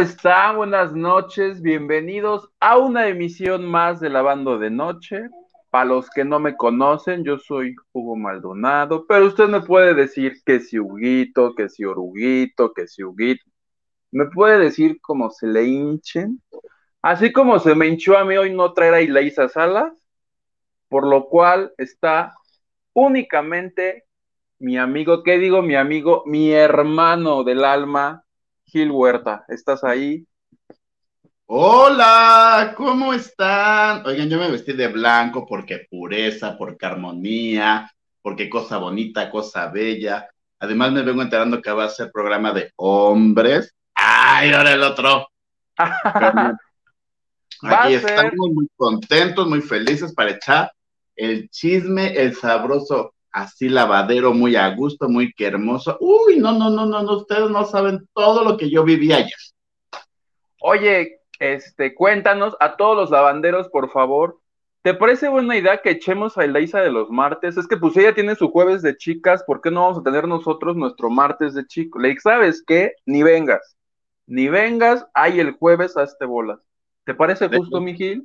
¿Cómo están? Buenas noches, bienvenidos a una emisión más de Lavando de Noche. Para los que no me conocen, yo soy Hugo Maldonado, pero usted me puede decir que si Huguito, que si Oruguito, que si Huguito. Me puede decir cómo se le hinchen. Así como se me hinchó a mí hoy no traer a Salas, por lo cual está únicamente mi amigo, ¿qué digo? Mi amigo, mi hermano del alma, Gil Huerta. ¿Estás ahí? Hola, ¿cómo están? Oigan, yo me vestí de blanco porque pureza, porque armonía, porque cosa bonita, cosa bella. Además me vengo enterando que va a ser programa de hombres. ¡Ay, ahora el otro! Aquí estamos muy contentos, muy felices para echar el chisme, el sabroso así lavadero, muy a gusto, muy que hermoso. Uy, no, no, no, no, no, ustedes no saben todo lo que yo viví ayer. Oye, este, cuéntanos a todos los lavanderos, por favor. ¿Te parece buena idea que echemos a Elisa de los martes? Es que pues ella tiene su jueves de chicas, ¿por qué no vamos a tener nosotros nuestro martes de chicos? Le ¿sabes qué? Ni vengas, ni vengas, hay el jueves a este bolas. ¿Te parece justo, Miguel?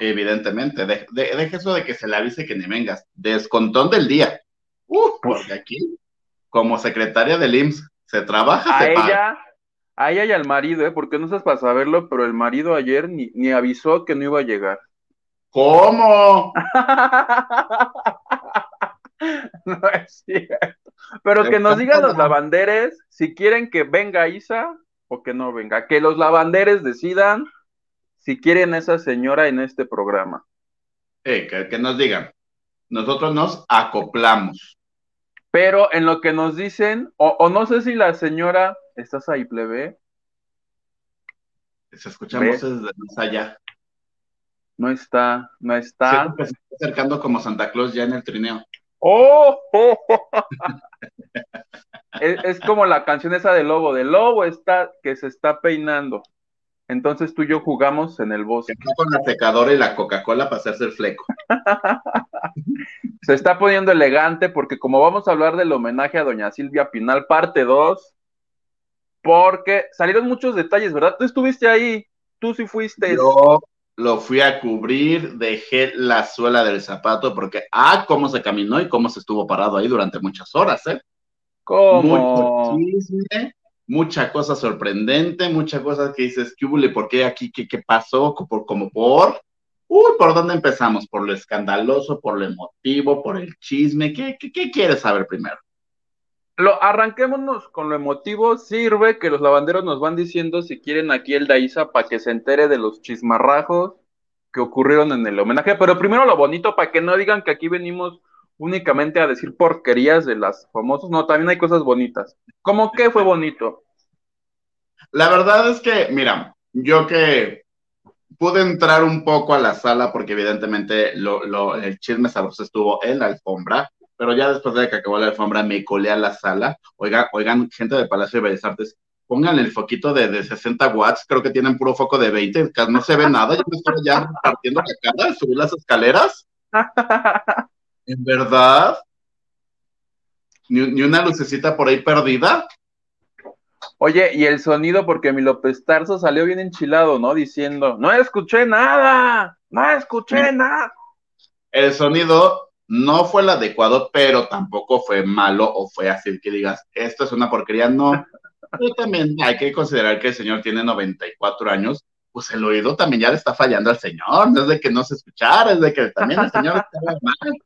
Evidentemente, deje eso de que se le avise que ni vengas. Descontón del día. Uh, porque aquí, como secretaria del IMSS, se trabaja, a ella, A ella y al marido, ¿eh? Porque no estás para saberlo, pero el marido ayer ni, ni avisó que no iba a llegar. ¿Cómo? no es cierto. Pero que nos digan los lavanderes si quieren que venga Isa o que no venga. Que los lavanderes decidan si quieren a esa señora en este programa. Eh, que, nos digan. Nosotros nos acoplamos. Pero en lo que nos dicen, o, no sé si la señora, ¿estás ahí, plebe? Se escuchan voces desde más allá. No está, no está. se está acercando como Santa Claus ya en el trineo. ¡Oh! es, es, como la canción esa de Lobo, de Lobo está que se está peinando. Entonces tú y yo jugamos en el bosque. Con la secadora y la Coca-Cola para hacerse el fleco. Se está poniendo elegante porque como vamos a hablar del homenaje a doña Silvia Pinal, parte 2, porque salieron muchos detalles, ¿verdad? Tú estuviste ahí, tú sí fuiste. Yo lo fui a cubrir, dejé la suela del zapato porque, ah, cómo se caminó y cómo se estuvo parado ahí durante muchas horas, ¿eh? ¿Cómo? Mucho chisme, mucha cosa sorprendente, mucha cosa que dices, ¿qué hubo? ¿Por qué aquí? ¿Qué, qué pasó? ¿Por, como por? Uy, ¿por dónde empezamos? ¿Por lo escandaloso, por lo emotivo, por el chisme? ¿Qué, qué, quieres saber primero? Lo, arranquémonos con lo emotivo. Sirve que los lavanderos nos van diciendo si quieren aquí el Daiza para que se entere de los chismarrajos que ocurrieron en el homenaje. Pero primero lo bonito para que no digan que aquí venimos únicamente a decir porquerías de las famosos, no, también hay cosas bonitas. ¿Cómo que fue bonito? La verdad es que, mira, yo que pude entrar un poco a la sala porque evidentemente lo, el chisme sabroso estuvo en la alfombra, pero ya después de que acabó la alfombra me colé a la sala. Oiga, oigan, gente del Palacio de Bellas Artes, pongan el foquito de, de 60 watts, creo que tienen puro foco de 20, no se ve nada, yo me estoy ya partiendo la cara, subir las escaleras. ¿En verdad? ¿Ni, una lucecita por ahí perdida? Oye, y el sonido, porque mi López Tarso salió bien enchilado, ¿no? Diciendo, no escuché nada, no escuché nada. El sonido no fue el adecuado, pero tampoco fue malo o fue así que digas, esto es una porquería, no. Pero también hay que considerar que el señor tiene 94 años, pues el oído también ya le está fallando al señor, no es de que no se escuchara, es de que también el señor estaba mal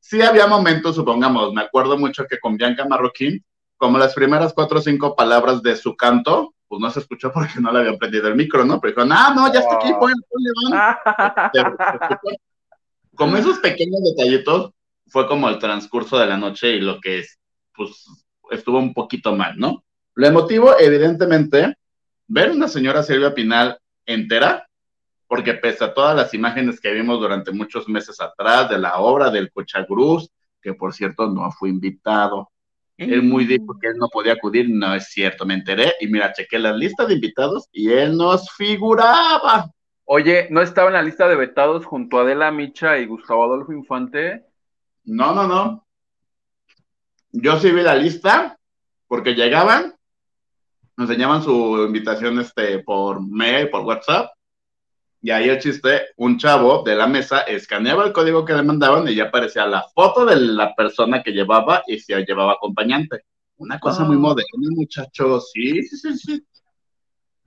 sí había momentos, supongamos, me acuerdo mucho que con Bianca Marroquín, como las primeras cuatro o cinco palabras de su canto, pues no se escuchó porque no le habían prendido el micro, ¿no? Pero dijo, ah, no, ya está aquí, ponle, Como esos pequeños detallitos, fue como el transcurso de la noche y lo que es, pues, estuvo un poquito mal, ¿no? Lo emotivo, evidentemente, ver una señora Silvia Pinal entera, porque pese a todas las imágenes que vimos durante muchos meses atrás de la obra del Cochagruz, que por cierto no fue invitado, él muy dijo que él no podía acudir, no es cierto, me enteré y mira, chequé la lista de invitados y él nos figuraba. Oye, ¿no estaba en la lista de vetados junto a Adela Micha y Gustavo Adolfo Infante? No, no, no. Yo sí vi la lista porque llegaban nos enseñaban su invitación este, por mail, por WhatsApp, y ahí el chiste, un chavo de la mesa escaneaba el código que le mandaban y ya aparecía la foto de la persona que llevaba y se llevaba acompañante. Una cosa muy ah. moderna, muchachos. Sí, sí, sí, sí.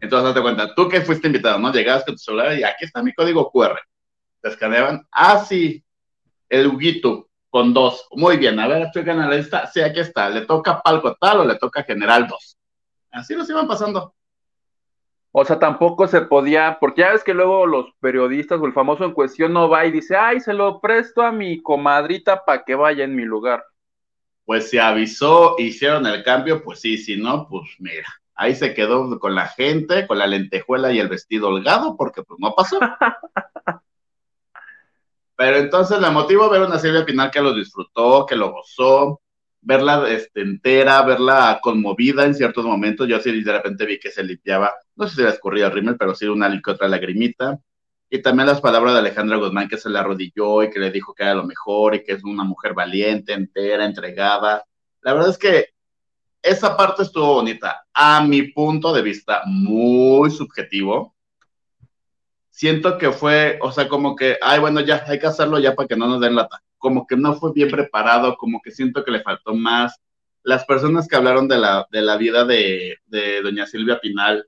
Entonces, date cuenta, tú que fuiste invitado, ¿no? Llegabas con tu celular y aquí está mi código QR. Te escaneaban. Ah, sí, el Huguito con dos. Muy bien, a ver, chequen la lista. Sí, aquí está. ¿Le toca palco tal o le toca general dos? Así nos iban pasando. O sea, tampoco se podía, porque ya ves que luego los periodistas o el famoso en cuestión no va y dice, ay, se lo presto a mi comadrita para que vaya en mi lugar. Pues se avisó, hicieron el cambio, pues sí, si no, pues mira, ahí se quedó con la gente, con la lentejuela y el vestido holgado, porque pues no pasó. Pero entonces le motivo ver una Silvia Pinal que lo disfrutó, que lo gozó, verla este, entera, verla conmovida en ciertos momentos. Yo sí de repente vi que se limpiaba, no sé si le escurría el rímel, pero sí una que otra lagrimita. Y también las palabras de Alejandra Guzmán que se le arrodilló y que le dijo que era lo mejor y que es una mujer valiente, entera, entregada. La verdad es que esa parte estuvo bonita. A mi punto de vista, muy subjetivo. Siento que fue, o sea, como que, ay, bueno, ya, hay que hacerlo ya para que no nos den lata como que no fue bien preparado, como que siento que le faltó más. Las personas que hablaron de la, de la vida de, de doña Silvia Pinal,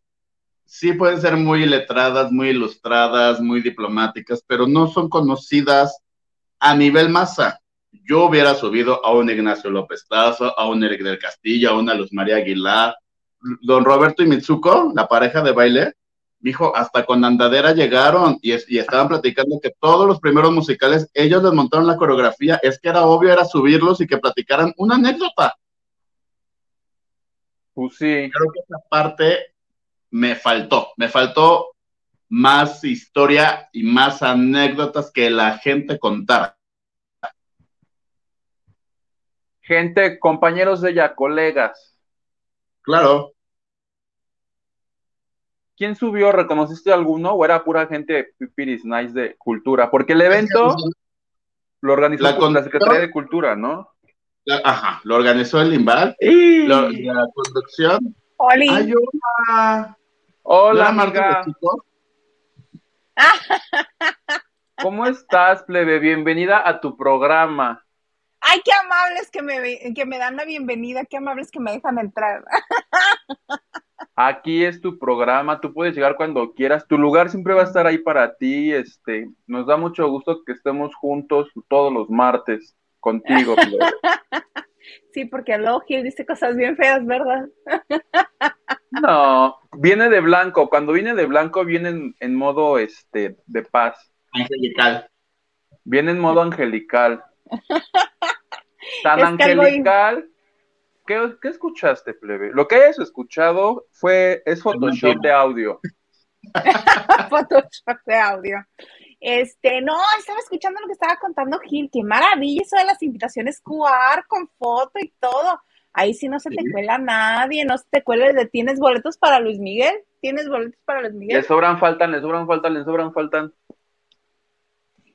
sí pueden ser muy letradas, muy ilustradas, muy diplomáticas, pero no son conocidas a nivel masa. Yo hubiera subido a un Ignacio López Tazo, a un Eric del Castillo, a una Luz María Aguilar, don Roberto y Mitsuko, la pareja de baile, dijo, hasta con andadera llegaron y, y, estaban platicando que todos los primeros musicales, ellos les montaron la coreografía, es que era obvio, era subirlos y que platicaran una anécdota. Pues sí. Creo que esa parte me faltó, me faltó más historia y más anécdotas que la gente contara. Gente, compañeros de ella, colegas. Claro. ¿Quién subió? ¿Reconociste alguno o era pura gente pipiris nice de cultura? Porque el evento lo organizó la, Secretaría de Cultura, ¿no? ajá, lo organizó el Limbal. la conducción. Oli. hola. Hola, Marta. ¿Cómo estás, plebe? Bienvenida a tu programa. Ay, qué amables que me, que me dan la bienvenida, qué amables que me dejan entrar. Aquí es tu programa, tú puedes llegar cuando quieras, tu lugar siempre va a estar ahí para ti, este, nos da mucho gusto que estemos juntos todos los martes contigo. sí, porque Gil dice cosas bien feas, ¿verdad? no, viene de blanco, cuando viene de blanco viene en, modo, este, de paz. Angelical. Viene en modo angelical. Tan angelical ¿Qué, escuchaste, plebe? Lo que hayas escuchado fue, es Photoshop de audio. Photoshop de audio. Este, no, estaba escuchando lo que estaba contando Gil, qué maravilla eso de las invitaciones QR con foto y todo. Ahí sí no se te cuela nadie, no se te cuela, ¿tienes boletos para Luis Miguel? ¿Tienes boletos para Luis Miguel? Le sobran, faltan, le sobran, faltan, le sobran, faltan.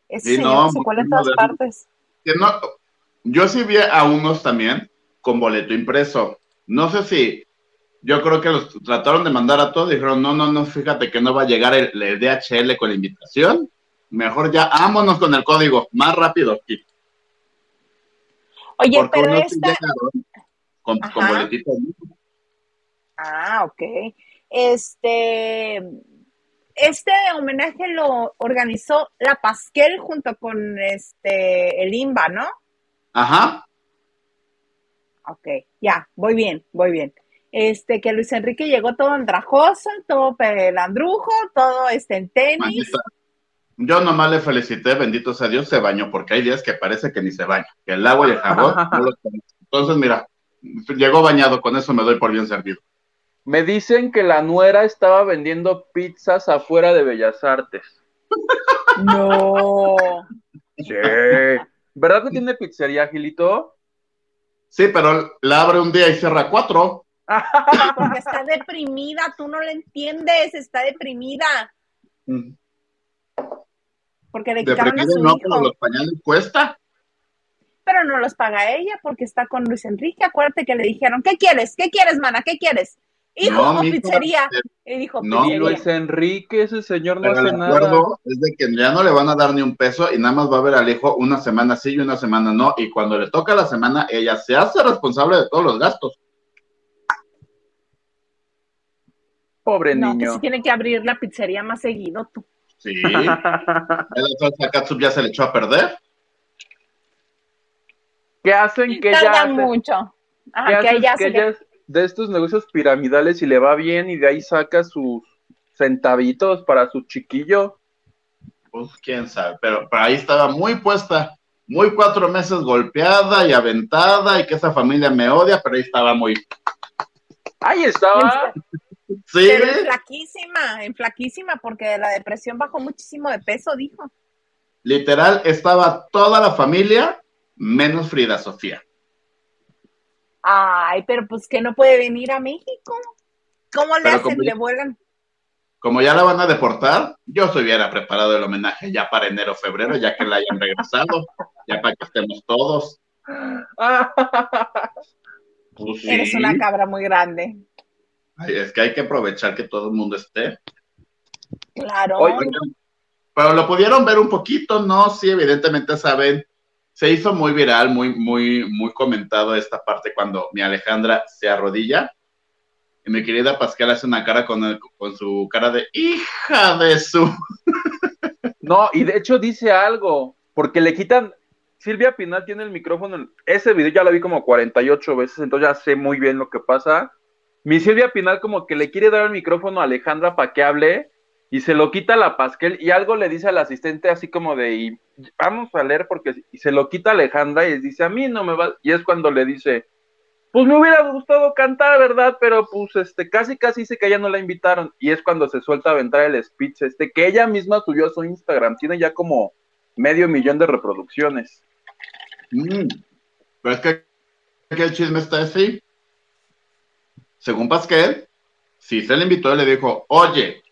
Ese sí, no, se cuela en todas partes. yo sí vi a unos también con boleto impreso. No sé si, yo creo que los trataron de mandar a todos, dijeron, no, no, no, fíjate que no va a llegar el, DHL con la invitación, mejor ya, vámonos con el código, más rápido aquí. Oye, pero esta... Con, con boletito. Ah, ok. Este, este homenaje lo organizó la Pasquel junto con este el IMBA, ¿no? Ajá ok, ya, voy bien, voy bien. Este, que Luis Enrique llegó todo andrajoso, todo pelandrujo, todo este en tenis. Yo nomás le felicité, bendito sea Dios, se bañó, porque hay días que parece que ni se baña, que el agua y el jabón no los Entonces, mira, llegó bañado, con eso me doy por bien servido. Me dicen que la nuera estaba vendiendo pizzas afuera de Bellas Artes. No. Sí. ¿Verdad que tiene pizzería, Gilito? Sí, pero la abre un día y cierra cuatro. Porque está deprimida, tú no le entiendes, está deprimida. Mm. Porque le quitaron a su no, hijo. los pañales cuesta. Pero no los paga ella porque está con Luis Enrique. Acuérdate que le dijeron, ¿qué quieres? ¿Qué quieres, mana? ¿Qué quieres? Hijo, No, pizzería. eh, Y dijo, no, pizzería. Luis Enrique, ese señor no Pero el hace nada. acuerdo es de que ya no le van a dar ni un peso y nada más va a ver al hijo una semana sí y una semana no. Y cuando le toca la semana, ella se hace responsable de todos los gastos. Pobre No, niño. pues sí tiene que abrir la pizzería más seguido tú. Sí. ¿Ya la salsa catsup ya se le echó a perder? ¿Qué hacen que ella Tarda hace? mucho. ¿Qué Ajá, que ella que se es de estos negocios piramidales y le va bien y de ahí saca sus centavitos para su chiquillo? Pues quién sabe, pero, pero ahí estaba muy puesta, muy cuatro meses golpeada y aventada y que esa familia me odia, pero ahí estaba muy... Ahí estaba. Sí, Pero en flaquísima, en flaquísima, porque de la depresión bajó muchísimo de peso, dijo. literal, estaba toda la familia menos Frida Sofía. Ay, pero pues que no puede venir a México. ¿Cómo le Pero hacen? como- Le vuelan. Como ya la van a deportar, yo se hubiera preparado el homenaje ya para enero febrero, ya que la hayan regresado, ya para que estemos todos. Pues sí. Eres una cabra muy grande. Ay, es que hay que aprovechar que todo el mundo esté. Claro. Oye, Pero lo pudieron ver un poquito, ¿no? Sí, evidentemente saben. Se hizo muy viral, muy, muy, muy comentado esta parte cuando mi Alejandra se arrodilla. Y mi querida Pascal hace una cara con, con su cara de hija de su. No, y de hecho dice algo, porque le quitan. Silvia Pinal tiene el micrófono. Ese video ya lo vi como 48 veces, entonces ya sé muy bien lo que pasa. Mi Silvia Pinal como que le quiere dar el micrófono a Alejandra para que hable y se lo quita la Pascal y algo le dice al asistente así como de y vamos a leer porque y se lo quita Alejandra y dice a mí no me va y es cuando le dice pues me hubiera gustado cantar, ¿verdad? Pero pues este casi casi dice que ella no la invitaron y es cuando se suelta a aventar el speech este que ella misma subió a su Instagram, tiene ya como medio millón de reproducciones. Mm. Pero es que, el chisme está así. Según Pascal, si se le invitó le dijo, oye,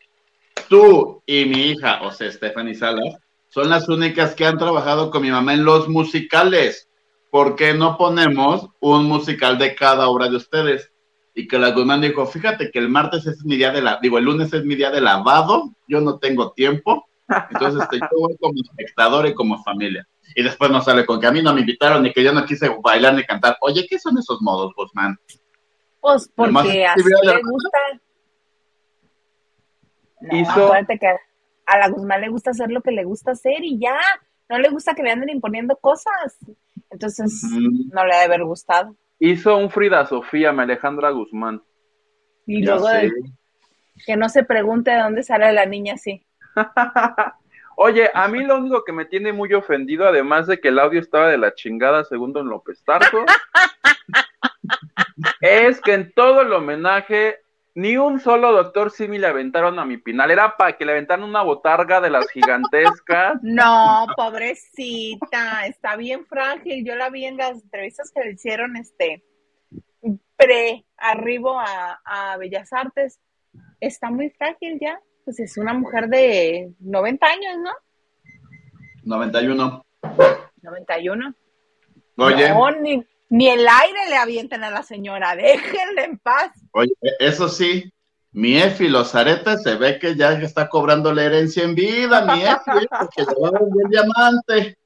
tú y mi hija, o sea, Stephanie Salas, son las únicas que han trabajado con mi mamá en los musicales. ¿Por qué no ponemos un musical de cada obra de ustedes? Y que la Guzmán dijo, fíjate que el martes es mi día de la, digo, el lunes es mi día de lavado, yo no tengo tiempo, entonces este, yo voy como espectador y como familia. Y después nos sale con que a mí no me invitaron ni que yo no quise bailar ni cantar. Oye, ¿qué son esos modos, Guzmán? Pues porque así le la- gusta. No, Hizo- acuérdate que a la Guzmán le gusta hacer lo que le gusta hacer y ya. No le gusta que le anden imponiendo cosas. Entonces, Mm, no le ha de haber gustado. Hizo un Frida Sofía, mi Alejandra Guzmán. Y ya luego de- que no se pregunte de dónde sale la niña así. Oye, a mí lo único que me tiene muy ofendido, además de que el audio estaba de la chingada, según Don López Tarso, es que en todo el homenaje ni un solo doctor Simi le aventaron a mi pinal. Era para que le aventaran una botarga de las gigantescas. No, pobrecita, está bien frágil. Yo la vi en las entrevistas que le hicieron este pre arribo a, a Bellas Artes. Está muy frágil ya. Pues es una mujer de 90 años, ¿no? 91. 91. Oye, No, ni, ni el aire le avienten a la señora. Déjenla en paz. oye, eso sí, mi Efi, los aretes, se ve que ya está cobrando la herencia en vida, mi Efi, ¿eh? porque llevaba un buen diamante.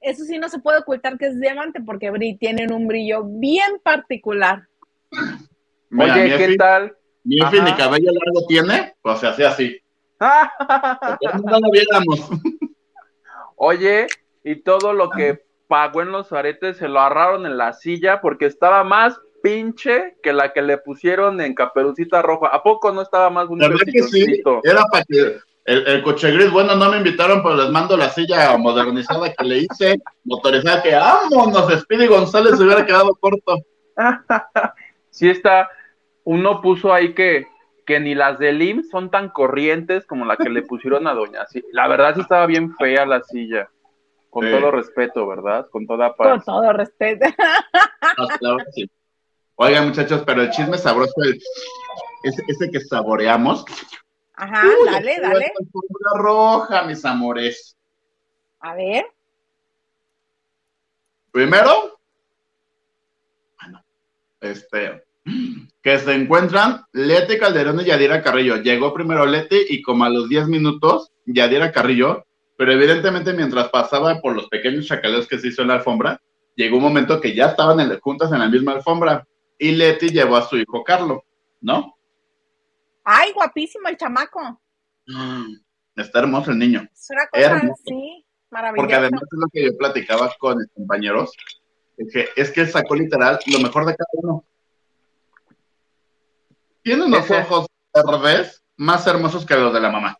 Eso sí no se puede ocultar que es diamante porque bri- tienen un brillo bien particular. Mira, Oye, ¿qué tal? mi Efi ni cabello largo tiene, pues se hacía así. No lo viéramos. Oye, y todo lo que pagó en los aretes se lo agarraron en la silla porque estaba más pinche que la que le pusieron en Caperucita Roja. ¿A poco no estaba más bonito ¿Verdad el que sí? Era para que el, el coche gris, bueno, no me invitaron, pero les mando la silla modernizada que le hice, motorizada, que vámonos, Speedy González se hubiera quedado corto. sí está, uno puso ahí que, que ni las del IMSS son tan corrientes como la que le pusieron a Doña. Sí, la verdad sí estaba bien fea la silla. Con Sí. todo respeto, ¿verdad? Con toda Con paz. todo respeto. No, claro que sí. Oigan, muchachos, pero el chisme sabroso, el- ese, ese que saboreamos. Ajá, Uy, dale, dale. fórmula roja, mis amores. A ver. Primero, bueno, este, que se encuentran Leti Calderón y Yadira Carrillo. Llegó primero Leti y como a los 10 minutos, Yadira Carrillo, pero evidentemente mientras pasaba por los pequeños chacaleos que se hizo en la alfombra, llegó un momento que ya estaban en, juntas en la misma alfombra y Leti llevó a su hijo Carlo, ¿no? Ay, guapísimo el chamaco. Mm, está hermoso el niño. Es una cosa Hermoso. así, maravillosa. Porque además es lo que yo platicaba con mis compañeros, es que, es que sacó literal lo mejor de cada uno. Tiene unos Ese- ojos verdes más hermosos que los de la mamá.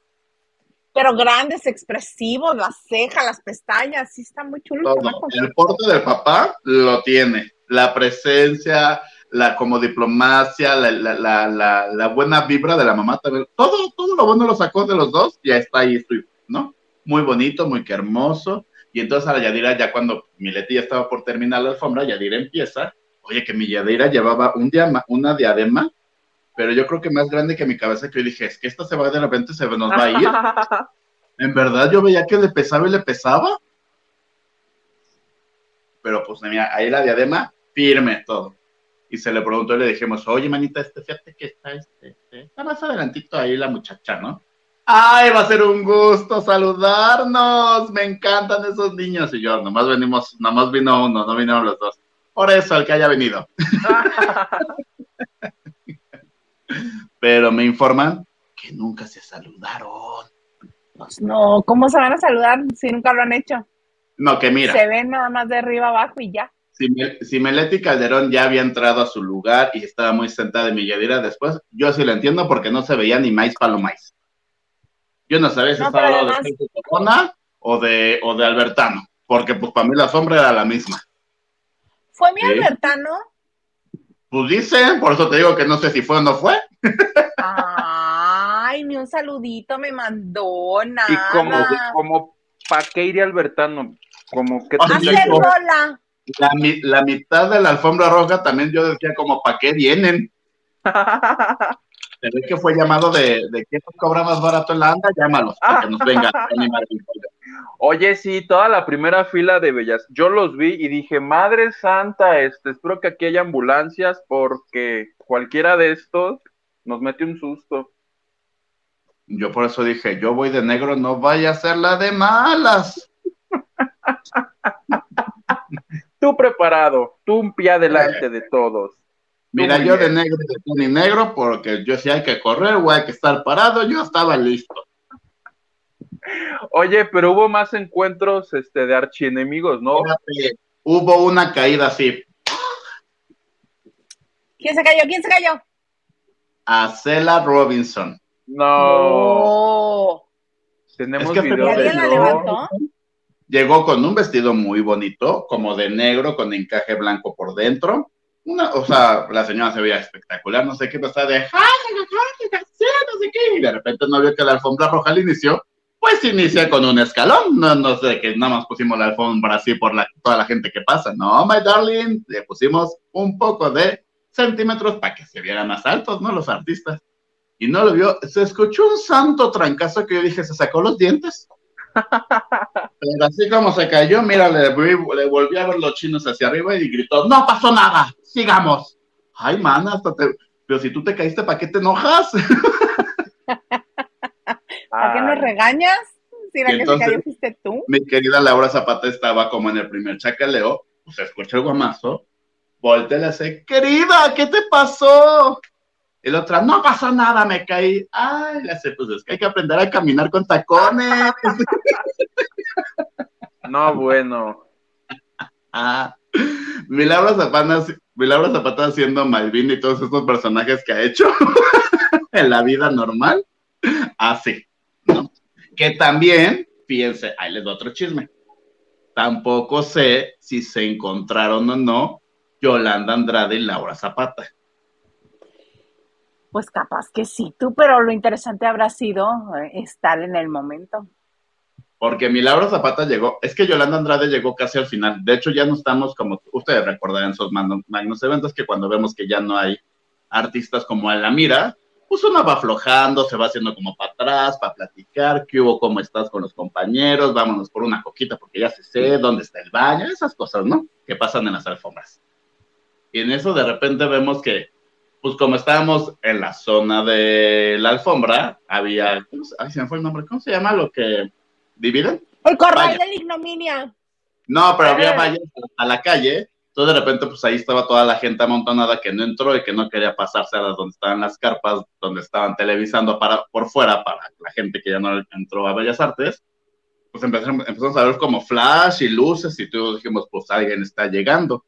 Pero grandes, expresivos, las cejas, las pestañas, sí está muy chulo el Todo. chamaco. El porte del papá lo tiene. La presencia, la como diplomacia, la, la, la, la, la buena vibra de la mamá también. Todo, todo lo bueno lo sacó de los dos ya está ahí su hijo, ¿no? Muy bonito, muy hermoso. Y entonces a la Yadira, ya cuando Mileti ya estaba por terminar la alfombra, Yadira empieza. Oye, que mi Yadira llevaba un diama, una diadema, pero yo creo que más grande que mi cabeza, que yo dije, es que esta se va de repente, se nos va a ir. En verdad yo veía que le pesaba y le pesaba. Pero pues mira, ahí la diadema, firme todo. Y se le preguntó y le dijimos, oye, manita, este, fíjate que está, este, este, está más adelantito ahí la muchacha, ¿no? Ay, va a ser un gusto saludarnos, me encantan esos niños. Y yo, nomás venimos, nomás vino uno, no vinieron los dos. Por eso, el que haya venido. Pero me informan que nunca se saludaron. Pues no, ¿cómo se van a saludar si nunca lo han hecho? No, que mira. Se ven nada más de arriba abajo y ya. si, Mel- si Meleti Calderón ya había entrado a su lugar y estaba muy sentada en mi Yadira después, yo sí lo entiendo porque no se veía ni maíz palo maíz. Yo no sabía si No, estaba de además- Sergio Corona o de, o de Albertano, porque pues para mí la sombra era la misma. ¿Fue mi Sí. Albertano? Pues dicen, por eso te digo que no sé si fue o no fue. Ay, ni un saludito me mandó, nada. Y como, como ¿pa' qué iría Albertano? Como que Ah. La, la mitad de la alfombra roja también yo decía como, ¿para qué vienen? Se ve que fue llamado de, de quién nos cobra más barato en la anda, llámalos, para que nos vengan a animar. Oye, sí, toda la primera fila de Bellas, yo los vi y dije, Madre Santa, este, espero que aquí haya ambulancias porque cualquiera de estos nos mete un susto. Yo por eso dije, yo voy de negro, no vaya a ser la de malas. Tú preparado, tú un pie adelante de todos. Mira, yo bien. de negro de negro, porque yo si hay que correr o hay que estar parado, yo estaba listo. Oye, pero hubo más encuentros este, de archienemigos, ¿no? Fíjate, Hubo una caída así, ¿Quién se cayó? ¿Quién se cayó? A Cela Robinson. No, tenemos Es que ¿Y videos de alguien la levantó? Llegó con un vestido muy bonito, como de negro, con encaje blanco por dentro. Una, o sea, la señora se veía espectacular, no sé qué, pero estaba de, ¡ay, ay, ay, sí, no sé qué! Y de repente no vio que la alfombra roja al inicio, pues inicia con un escalón. No, no sé, que nada más pusimos la alfombra así por la, toda la gente que pasa. No, my darling, le pusimos un poco de centímetros para que se vieran más altos, ¿no? Los artistas. Y no lo vio, se escuchó un santo trancazo que yo dije, ¿se sacó los dientes? Pero así como se cayó, mira, le, le volví a ver los chinos hacia arriba y gritó, no pasó nada, sigamos. Ay, mana, hasta te... Pero si tú te caíste, ¿para qué te enojas? ¿Para qué nos regañas? Si la que se cayó fuiste tú. Mi querida Laura Zapata estaba como en el primer chacaleo, pues escucha el guamazo, voltea y le hace, querida, ¿qué te pasó? Y la otra, no pasó nada, me caí. Ay, le hace, pues es que hay que aprender a caminar con tacones. No, bueno. Ah, mi Laura Zapata, mi Laura Zapata haciendo Malvin y todos estos personajes que ha hecho en la vida normal, así, ¿no? Que también, fíjense, ahí les doy otro chisme. Tampoco sé si se encontraron o no Yolanda Andrade y Laura Zapata. Pues capaz que sí, tú, pero lo interesante habrá sido eh, estar en el momento. Porque mi Laura Zapata llegó, es que Yolanda Andrade llegó casi al final. De hecho, ya no estamos como ustedes recordarán esos magnos, eventos que cuando vemos que ya no hay artistas como a la mira, pues uno va aflojando, se va haciendo como para atrás, para platicar, qué hubo, cómo estás con los compañeros, vámonos por una coquita porque ya se sé dónde está el baño, esas cosas, ¿no? Que pasan en las alfombras. Y en eso de repente vemos que, pues como estábamos en la zona de la alfombra, había, ¿cómo se, ay, se me fue el nombre, ¿cómo se llama lo que dividen? El corral Vaya. de la ignominia. No, pero había vallas a la calle. Entonces de repente, pues ahí estaba toda la gente amontonada que no entró y que no quería pasarse a las donde estaban las carpas, donde estaban televisando para, por fuera para la gente que ya no entró a Bellas Artes. Pues empezamos, empezamos a ver como flash y luces y todos dijimos, pues alguien está llegando.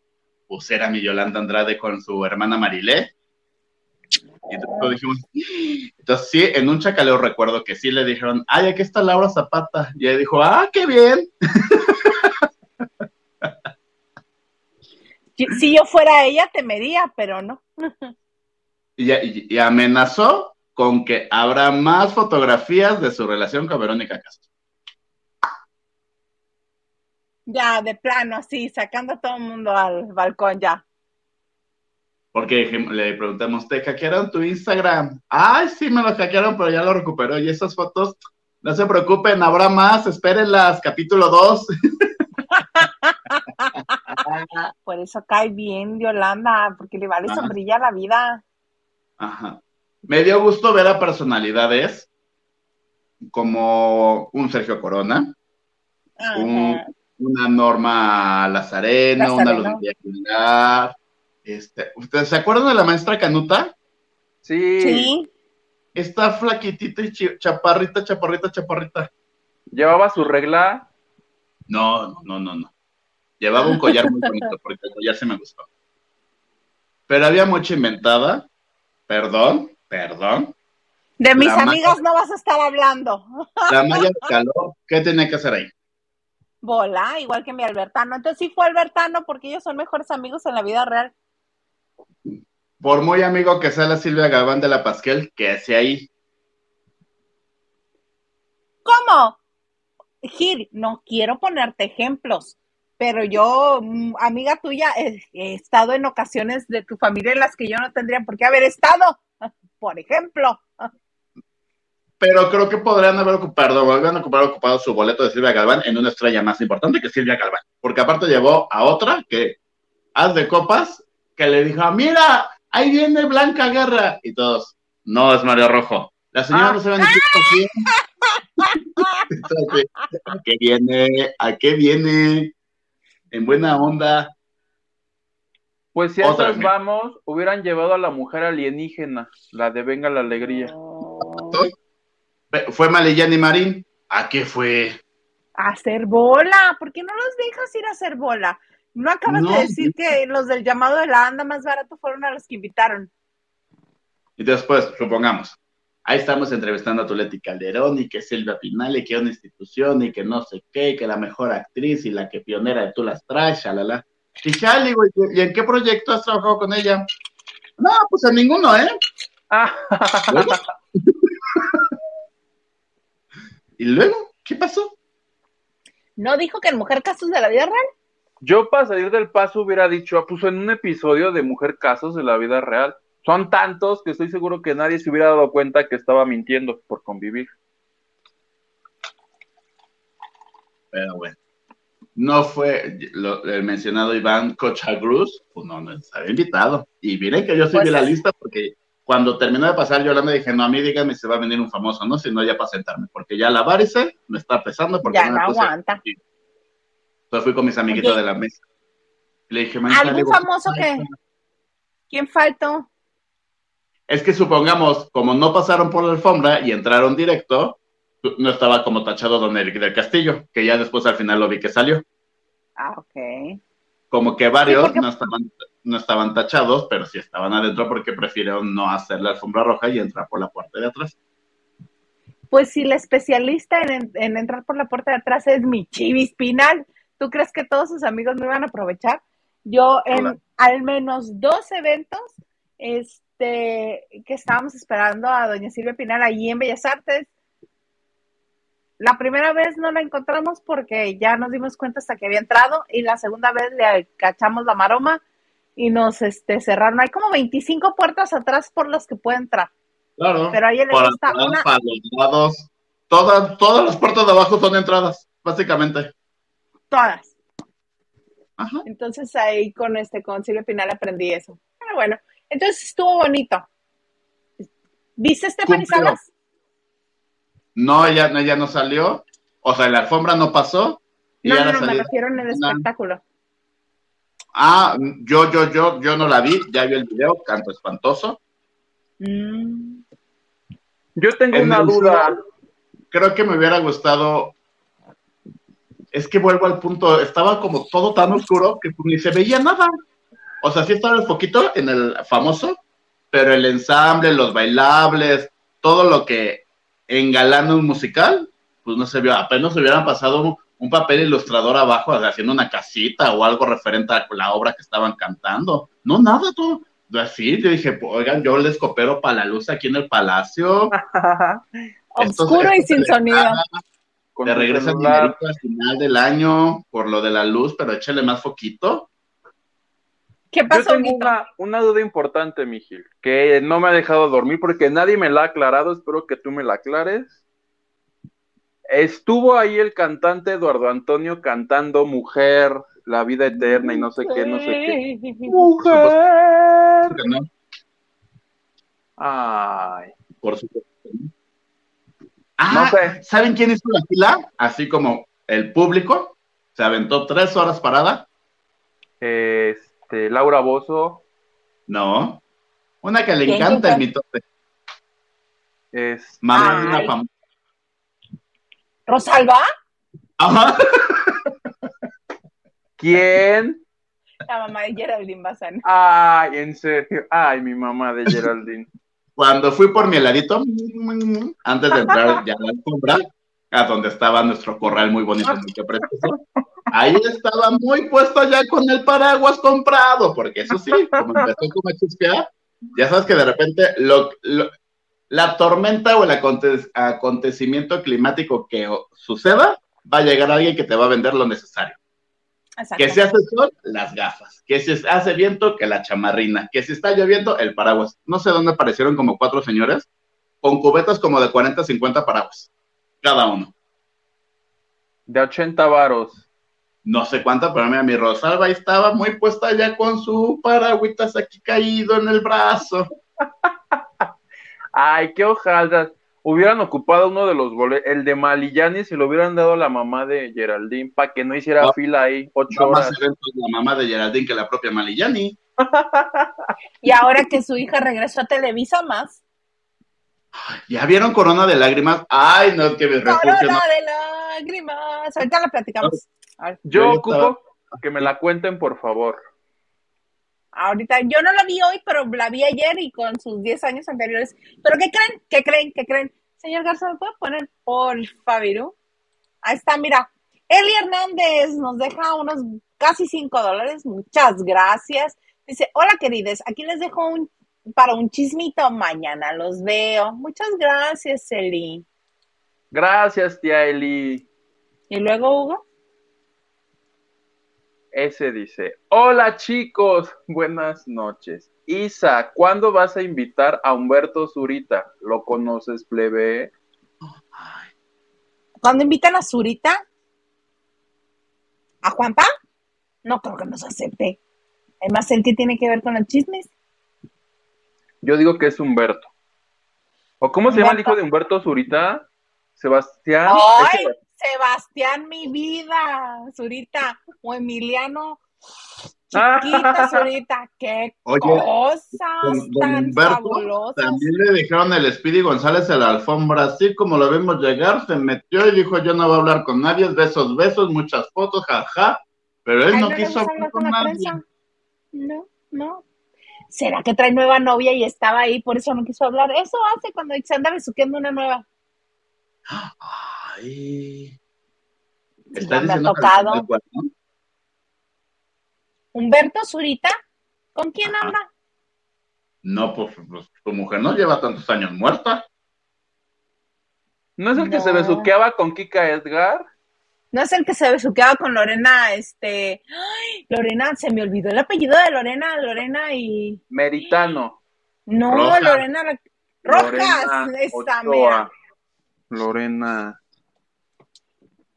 Pues era mi Yolanda Andrade con su hermana Marilé. Y entonces dijimos, entonces sí, en un chacaleo recuerdo que sí le dijeron, ay, aquí está Laura Zapata. Y ella dijo, ah, qué bien. Si- Si yo fuera ella, temería, pero no. y, y- y amenazó con que habrá más fotografías de su relación con Verónica Castro. Ya, de plano, así, sacando a todo el mundo al balcón ya. Porque le preguntamos, ¿te hackearon tu Instagram? Ay, sí, me lo hackearon, pero ya lo recuperó. Y esas fotos, no se preocupen, habrá más, espérenlas, capítulo 2. Por eso cae bien Yolanda, porque le vale Ajá. sombrilla a la vida. Ajá. Me dio gusto ver a personalidades como un Sergio Corona, Ajá. un- una Norma Lazareno, una. Lucía Aguilar. Este, ¿Ustedes se acuerdan de la maestra Canuta? Sí, Sí, Está flaquitita y chaparrita, chaparrita, chaparrita. llevaba su regla. No, no, no, no, no. Llevaba un collar muy bonito porque el collar se me gustó. Pero había mucha inventada. Perdón, perdón. de mis La amigas no vas a estar hablando. La malla de calor, ¿qué tenía que hacer ahí? Bola, igual que mi Albertano. Entonces sí fue Albertano porque ellos son mejores amigos en la vida real. Por muy amigo que sea la Silvia Galván de la Pasquel, que hacía ahí. ¿Cómo? Gil, no quiero ponerte ejemplos, pero yo, mm, amiga tuya, he, he estado en ocasiones de tu familia en las que yo no tendría por qué haber estado. Por ejemplo, Pero creo que podrían haber ocupado, a ocupar ocupado su boleto de Silvia Galván en una estrella más importante que Silvia Galván. Porque aparte llevó a otra que, haz de copas, que le dijo, mira, ahí viene Blanca Guerra. Y todos, no, es Mario Rojo. La señora Ah. no se va a decir por quién. Entonces, ¿a qué viene? ¿A qué viene? En buena onda. Pues si a esas vamos, hubieran llevado a la mujer alienígena, la de Venga la Alegría. Fue Malillani Marín. ¿A qué fue? a hacer bola. ¿Por qué no los dejas ir a hacer bola? ¿No acabas No. de decir que los del llamado de la anda más barato fueron a los que invitaron? Y después, supongamos, ahí estamos entrevistando a Tuleti Calderón y que Silvia Pinal y que una institución y que no sé qué, y que la mejor actriz y la que pionera de Tú las traes, shalala. Y ya, digo, ¿y en qué proyecto has trabajado con ella? No, pues en ninguno, ¿eh? Ah. ¿Y luego? ¿Qué pasó? ¿No dijo que en Mujer Casos de la Vida Real? yo para salir del paso hubiera dicho, ah, puso en un episodio de Mujer Casos de la vida real. Son tantos que estoy seguro que nadie se hubiera dado cuenta que estaba mintiendo por convivir. Pero bueno, no fue lo- el mencionado Iván Cochagruz, pues no, no estaba invitado. Y miren que yo sí Pues vi la es- lista porque cuando terminó de pasar, yo le dije, no, a mí dígame si va a venir un famoso, ¿no? Si no, ya para sentarme, porque ya la varice me está pesando. Porque Ya no aguanta. Entonces fui con mis amiguitos Oye. de la mesa. Le dije, "Manita, le ¿Algún digo, famoso que? ¿Quién faltó? Es que supongamos, como no pasaron por la alfombra y entraron directo, no estaba como tachado Don Eric del Castillo, que ya después al final lo vi que salió. Ah, ok. como que varios Sí, porque- no, estaban, no estaban tachados, pero sí estaban adentro porque prefirieron no hacer la alfombra roja y entrar por la puerta de atrás. Pues si la especialista en, en entrar por la puerta de atrás es mi chivis Pinal, ¿tú crees que todos sus amigos no iban a aprovechar? Yo en Hola. al menos dos eventos, este, que estábamos esperando a doña Silvia Pinal allí en Bellas Artes. La primera vez no la encontramos porque ya nos dimos cuenta hasta que había entrado y la segunda vez le cachamos la maroma y nos este, cerraron. Hay como 25 puertas atrás por las que puede entrar. Claro. Pero a ella le por atrás, una- para los lados. Todas, todas las puertas de abajo son entradas, básicamente. Todas. Ajá. Entonces ahí con este, con Silvia Pinal aprendí eso. Pero bueno, entonces estuvo bonito. ¿Viste Stephanie. Salas? No, ella, ella no salió. O sea, la alfombra no pasó. Y No, no, no, me refiero en el espectáculo. Ah, yo, yo, yo, yo no la vi, ya vi el video, canto espantoso. Mm. Yo tengo En una duda. Creo que me hubiera gustado. Es que vuelvo al punto, estaba como todo tan oscuro que ni se veía nada. O sea, sí estaba el foquito en el famoso, pero el ensamble, los bailables, todo lo que engalana un musical, pues no se vio. Apenas se hubieran pasado un, papel ilustrador abajo haciendo una casita o algo referente a la obra que estaban cantando. No, nada, todo. Así, yo dije, oigan, yo les coopero para la luz aquí en el palacio. Oscuro y sin sonido. Te regresa el dinerito al final del año por lo de la luz, pero échale más foquito. ¿Qué Yo pasó, tengo Nito? una, una duda importante, Mijil, que no me ha dejado dormir porque nadie me la ha aclarado. Espero que tú me la aclares. Estuvo ahí el cantante Eduardo Antonio cantando Mujer, la vida eterna y no sé qué, no sé qué. Mujer. No, Ay, por supuesto. Ah, no sé. ¿saben quién hizo la fila? Así como el público. Se aventó tres horas parada. Este, Laura Bozo, No. Una que le ¿Quién, encanta el mitote. es Mamá de una famosa. ¿Rosalba? Ajá. ¿Quién? La mamá de Geraldine Bazán. Ay, en serio. Ay, mi mamá de Geraldine. Cuando fui por mi heladito, antes de entrar ya a la alfombra, a donde estaba nuestro corral muy bonito, muy precioso, ahí estaba muy puesto ya con el paraguas comprado, porque eso sí, como empezó como a chispear, ya sabes que de repente lo, lo- la tormenta o el aconte- acontecimiento climático que suceda, va a llegar alguien que te va a vender lo necesario. Que si hace sol, las gafas. Que si hace viento, que la chamarrina. Que si está lloviendo, el paraguas. No sé dónde aparecieron como cuatro señores con cubetas como de 40, 50 paraguas. Cada uno. De 80 varos. No sé cuánta, pero mira, mi Rosalba ahí estaba muy puesta ya con su paragüitas aquí caído en el brazo. Ay, qué hojaldas. Hubieran ocupado uno de los boletos, el de Malillani, se lo hubieran dado a la mamá de Geraldine para que no hiciera No. fila ahí ocho No más horas. eventos la mamá de Geraldine que la propia Malillani. Y ahora que su hija regresó a Televisa más. ¿Ya vieron Corona de Lágrimas? Ay, no, es que me refugio. Corona no. de lágrimas. Ahorita la platicamos. Yo ocupo que me la cuenten, por favor. Ahorita, yo no la vi hoy, pero la vi ayer y con sus 10 años anteriores. ¿Pero qué creen? ¿Qué creen? ¿Qué creen? Señor Garza, ¿me puede poner por Fabiru? Ahí está, mira. Eli Hernández nos deja unos casi 5 dólares. Muchas gracias. Dice, hola queridos, aquí les dejo un para un chismito. Mañana los veo. Muchas gracias, Eli. Gracias, tía Eli. Y luego, Hugo. Ese dice, hola chicos, buenas noches. Isa, ¿cuándo vas a invitar a Humberto Zurita? ¿Lo conoces, plebe? Cuando invitan a Zurita, a Juanpa, no creo que nos acepte. Además, el que tiene que ver con los chismes. Yo digo que es Humberto. ¿O cómo se llama el hijo de Humberto Zurita? Sebastián. ¡Ay! Sebastián, mi vida, Zurita, o Emiliano, Ah. chiquita Zurita, qué Oye, cosas Don, don tan Humberto fabulosas. también le dijeron el Speedy González en la alfombra, así como lo vimos llegar, se metió y dijo yo no voy a hablar con nadie, besos, besos, muchas fotos, jaja, pero él Ay, no quiso hablar con la nadie. prensa. No, no. ¿Será que trae nueva novia y estaba ahí, por eso no quiso hablar? Eso hace cuando se anda besuqueando una nueva. Ay. Me ha que tocado. Humberto Zurita, ¿con quién Ajá. anda? No, pues, pues, tu mujer no lleva tantos años muerta. ¿No es el que se besuqueaba con Kika Edgar? No es el que se besuqueaba con Lorena, este. Ay, Lorena, se me olvidó el apellido de Lorena, Lorena y. Meritano. No, Rojas. Lorena. la- Rojas, Lorena esta Ochoa. mera. Lorena.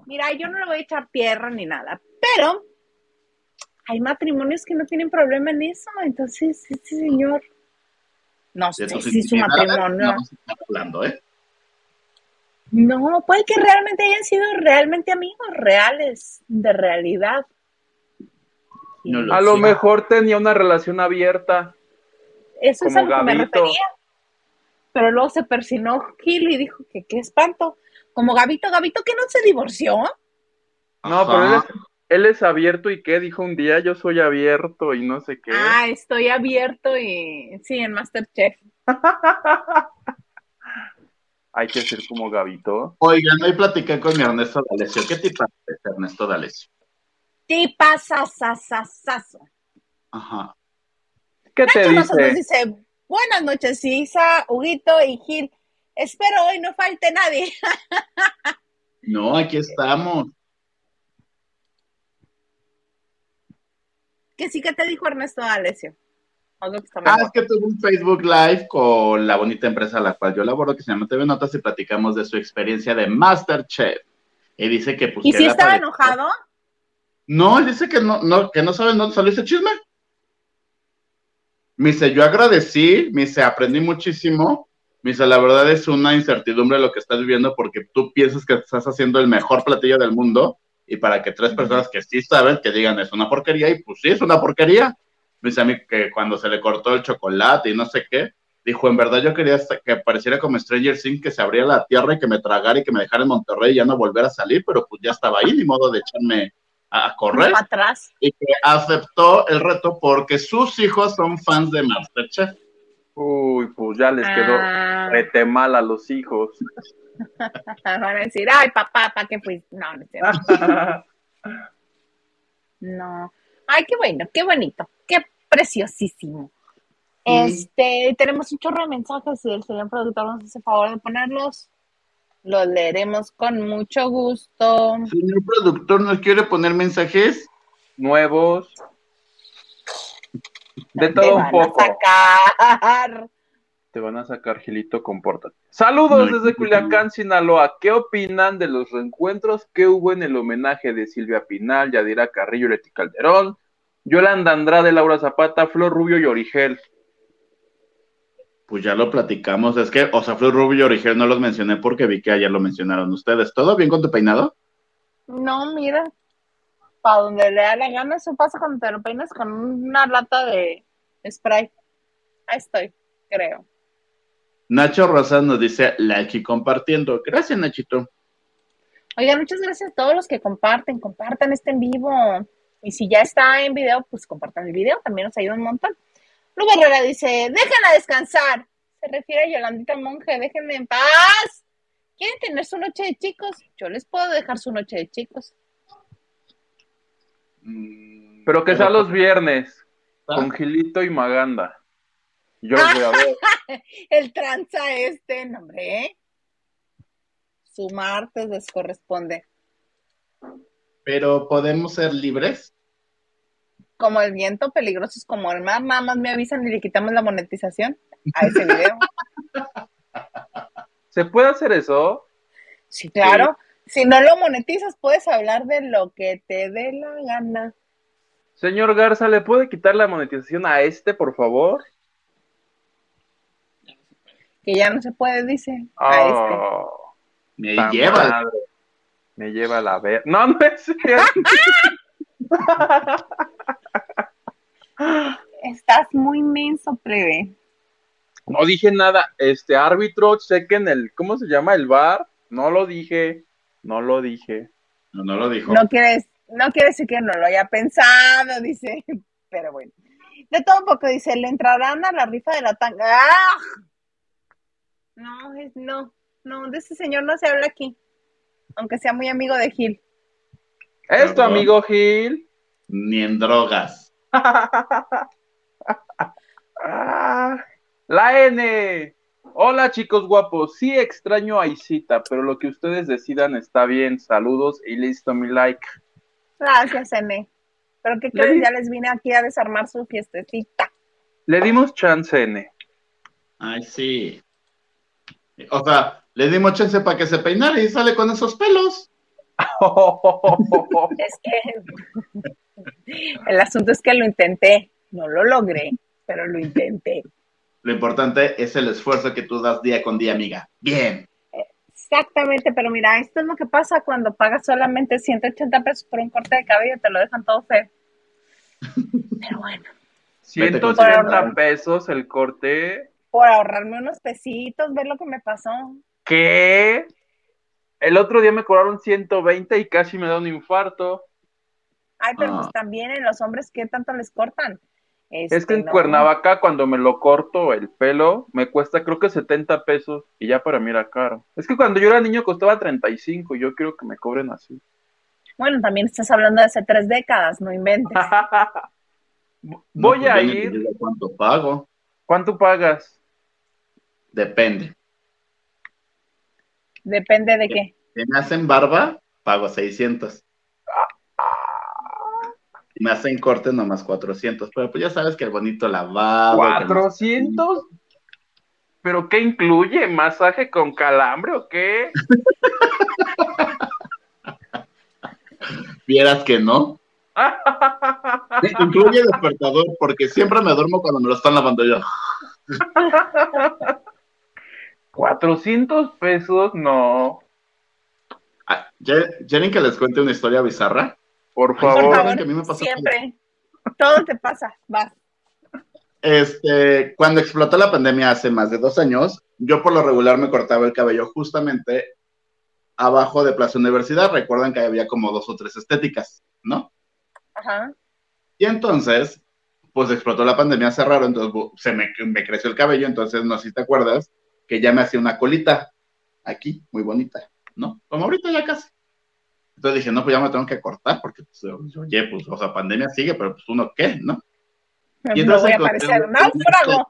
Mira, yo no le voy a echar tierra ni nada, pero hay matrimonios que no tienen problema en eso. Entonces, este señor, no sé si su matrimonio. no se está hablando, ¿eh? No, puede que realmente hayan sido realmente amigos reales, de realidad. No lo A lo mejor tenía una relación abierta. Eso es a lo que me refería. Pero luego se persinó Gil y dijo que qué espanto. Como Gabito, Gabito que no se divorció. No, Ajá. pero él es, él es abierto y qué dijo un día, yo soy abierto y no sé qué. Ah, estoy abierto y sí, en Masterchef. Hay que ser como Gabito. Oigan, hoy platiqué con mi Ernesto D'Alessio. ¿Qué tipo es Ernesto D'Alessio? Tipa sasasasazo. Ajá. ¿Qué te Nacho nos dice? dice, buenas noches, Isa, Huguito y Gil. Espero hoy no falte nadie. No, aquí estamos. que sí que te dijo Ernesto Alessio. Ah, es que tuve un Facebook Live con la bonita empresa a la cual yo laboro, que se llama TV Notas, y platicamos de su experiencia de Masterchef. Y dice que, pues, ¿Y que si estaba enojado? No, él dice que no, no, que no sabe dónde salió ese chisme. Me dice, yo agradecí, me dice, aprendí muchísimo. Me dice, la verdad es una incertidumbre lo que estás viviendo porque tú piensas que estás haciendo el mejor platillo del mundo y para que tres personas que sí saben que digan es una porquería y pues sí, es una porquería. Me dice a mí que cuando se le cortó el chocolate y no sé qué, dijo, en verdad yo quería que pareciera como Stranger Things, que se abriera la tierra y que me tragara y que me dejara en Monterrey y ya no volver a salir, pero pues ya estaba ahí, ni modo de echarme a correr atrás. y que aceptó el reto porque sus hijos son fans de Masterchef. Uy, pues ya les quedó Ah, rete mal a los hijos. van a decir, ay, papá, ¿para qué fuiste? No, no es cierto. No. Ay, qué bueno, qué bonito, qué preciosísimo. Este, tenemos un chorro de mensajes y el señor productor nos hace favor de ponerlos. Los leeremos con mucho gusto. Señor productor, ¿nos quiere poner mensajes? Nuevos. De Te todo un van a poco. sacar. Te van a sacar, Gilito, compórtate. Saludos No, desde no, Culiacán, Sinaloa. ¿Qué opinan de los reencuentros que hubo en el homenaje de Silvia Pinal, Yadira Carrillo, Leti Calderón, Yolanda Andrade, Laura Zapata, Flor Rubio y Origel? Pues ya lo platicamos. Es que, o sea, Flor Rubio y Origel no los mencioné porque vi que ayer lo mencionaron ustedes. ¿Todo bien con tu peinado? No, mira, para donde le da la gana, eso pasa cuando te lo peinas con una lata de spray. Ahí estoy, creo. Nacho Rosas nos dice like compartiendo. Gracias, Nachito. Oigan, muchas gracias a todos los que comparten, compartan este en vivo. Y si ya está en video, pues compartan el video, también nos ayuda un montón. Lu Herrera dice, déjenla descansar. Se refiere a Yolandita Monje, déjenme en paz. ¿Quieren tener su noche de chicos? Yo les puedo dejar su noche de chicos. Mm, Pero que sea los viernes, Ah. con Gilito y Maganda. Yo voy a ver. El tranza este, no, hombre. ¿eh? Su martes les corresponde. Pero podemos ser libres. Como el viento, peligrosos como el mar. Nada más me avisan y le quitamos la monetización a ese video. ¿Se puede hacer eso? Sí, claro. Si no lo monetizas, puedes hablar de lo que te dé la gana. Señor Garza, ¿le puede quitar la monetización a este, por favor? Que ya no se puede, dice. A este. Oh, Me lleva. madre. Me lleva a la ver. No, no es cierto. Estás muy menso, plebe. No dije nada. Este árbitro, chequen el, ¿cómo se llama? El bar. No lo dije. No lo dije. No, no lo dijo. No quieres, no quiere decir que no lo haya pensado, dice. Pero bueno. De todo un poco, dice, le entrarán a la rifa de la tanga. ¡Ah! No, es, no, no, de ese señor no se habla aquí. Aunque sea muy amigo de Gil. ¿Es tu amigo Gil? Ni en drogas. Ah, la N. Hola chicos guapos, sí extraño a Isita, pero lo que ustedes decidan está bien. Saludos y listo mi like. Gracias, N. Pero que di- crees, ya les vine aquí a desarmar su fiestecita. Le dimos chance N. Ay, sí. O sea, le dimos chance para que se peinara y sale con esos pelos. Es que El asunto es que lo intenté, no lo logré, pero lo intenté. Lo importante es el esfuerzo que tú das día con día, amiga. Bien. Exactamente, pero mira, esto es lo que pasa cuando pagas solamente 180 pesos por un corte de cabello, te lo dejan todo feo. Pero bueno. 180 pesos el corte. Por ahorrarme unos pesitos, ver lo que me pasó. ¿Qué? El otro día me cobraron 120 y casi me da un infarto. Ay, pero pues ah. también en los hombres, ¿qué tanto les cortan? Es que este, en Cuernavaca, cuando me lo corto el pelo, me cuesta creo que 70 pesos y ya para mí era caro. Es que cuando yo era niño costaba 35 y yo quiero que me cobren así. Bueno, también estás hablando de hace tres décadas, no inventes. Voy pues a ir. ¿Cuánto pago? ¿Cuánto pagas? Depende. ¿Depende de qué? Si me hacen barba, pago 600 me hacen corte nomás 400, pero pues ya sabes que el bonito lavado. ¿400? ¿Pero qué incluye? ¿Masaje con calambre o qué? Vieras que no. incluye despertador, porque siempre me duermo cuando me lo están lavando yo. 400 pesos, no. Ah, ¿Quieren que les cuente una historia bizarra? Por favor. siempre. Todo te pasa, vas. Este, cuando explotó la pandemia hace más de dos años, yo por lo regular me cortaba el cabello justamente abajo de Plaza Universidad. Recuerdan que había como dos o tres estéticas, ¿no? Ajá. Y entonces, pues explotó la pandemia, cerraron, entonces se me, me, creció el cabello, entonces no sé si te acuerdas que ya me hacía una colita aquí, muy bonita, ¿no? Como ahorita ya casi. Entonces dije, no, pues ya me tengo que cortar, porque, pues, oye, pues, o sea, pandemia sigue, pero pues uno qué, ¿no? Y entonces voy a parecer náufrago.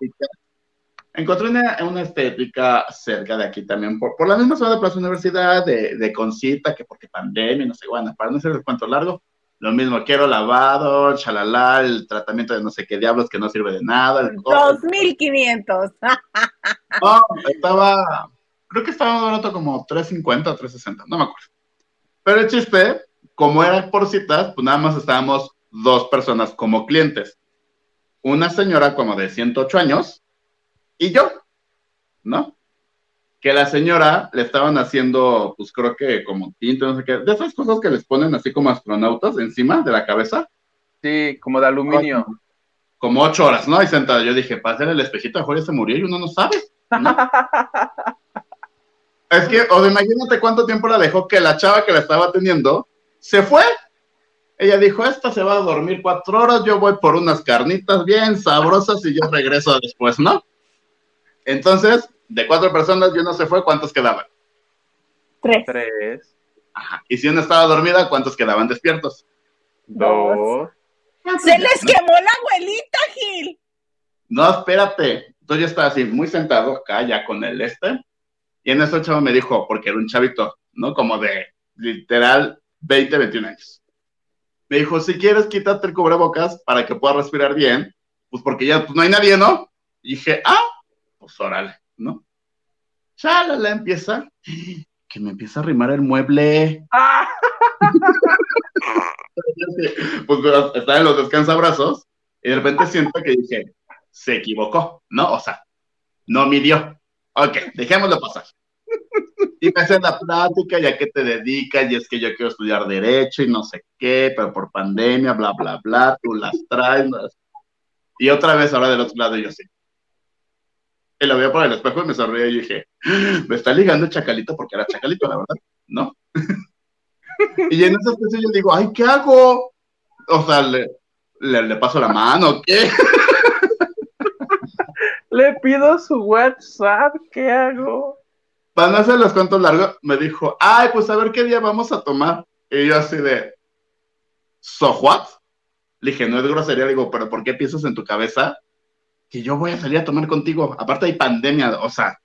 Encontré una, una, estética cerca de aquí también, por, por la misma zona de Plaza Universidad, de, de Concita, que porque pandemia, no sé, bueno, para no ser el cuento largo, lo mismo, quiero lavado, chalala, el tratamiento de no sé qué diablos que no sirve de nada. 2500. no, estaba, creo que estaba barato como 350 o 360, no me acuerdo. Pero el chiste, como era por citas, pues nada más estábamos dos personas como clientes. Una señora como de 108 años y yo, ¿no? Que la señora le estaban haciendo, pues creo que como tinto, no sé qué, de esas cosas que les ponen así como astronautas encima de la cabeza. Sí, como de aluminio. Como ocho horas, ¿no? Ahí sentada. Yo dije, hacer el espejito, mejor ya se murió y uno no sabe. Es que, o imagínate cuánto tiempo la dejó que la chava que la estaba teniendo se fue. Ella dijo, esta se va a dormir cuatro horas, yo voy por unas carnitas bien sabrosas y yo regreso después, ¿no? Entonces, de cuatro personas y uno se fue, ¿cuántos quedaban? Tres. Tres. Ajá. Y si uno estaba dormida, ¿cuántos quedaban despiertos? Dos. Se les quemó la abuelita, Gil. No, espérate. Entonces yo estaba así, muy sentado acá, ya con el este, y en eso el chavo me dijo, porque era un chavito, ¿no? Como de literal 20, 21 años. Me dijo, si quieres, quítate el cubrebocas para que puedas respirar bien, pues porque ya pues, no hay nadie, ¿no? Y dije, ah, pues órale, ¿no? la empieza, que me empieza a arrimar el mueble. pues estaba en los descansabrazos y de repente siento que dije, se equivocó, ¿no? O sea, no midió. Ok, dejémoslo pasar. Y me hacen la plática, ya que te dedicas, y es que yo quiero estudiar Derecho y no sé qué, pero por pandemia, bla, bla, bla, tú las traes. Y otra vez ahora del otro lado, yo sí. Y lo veo por el espejo y me sonríe y dije, ah, me está ligando el chacalito porque era chacalito, la verdad, ¿no? y en ese especie yo digo, ay, ¿qué hago? O sea, le, le, le paso la mano, ¿qué? Le pido su WhatsApp, ¿qué hago? Para no hacer los cuentos largos, me dijo, ay, pues a ver qué día vamos a tomar. Y yo así de, ¿so what? Le dije, no es grosería, le digo, pero ¿por qué piensas en tu cabeza que yo voy a salir a tomar contigo? Aparte hay pandemia, o sea,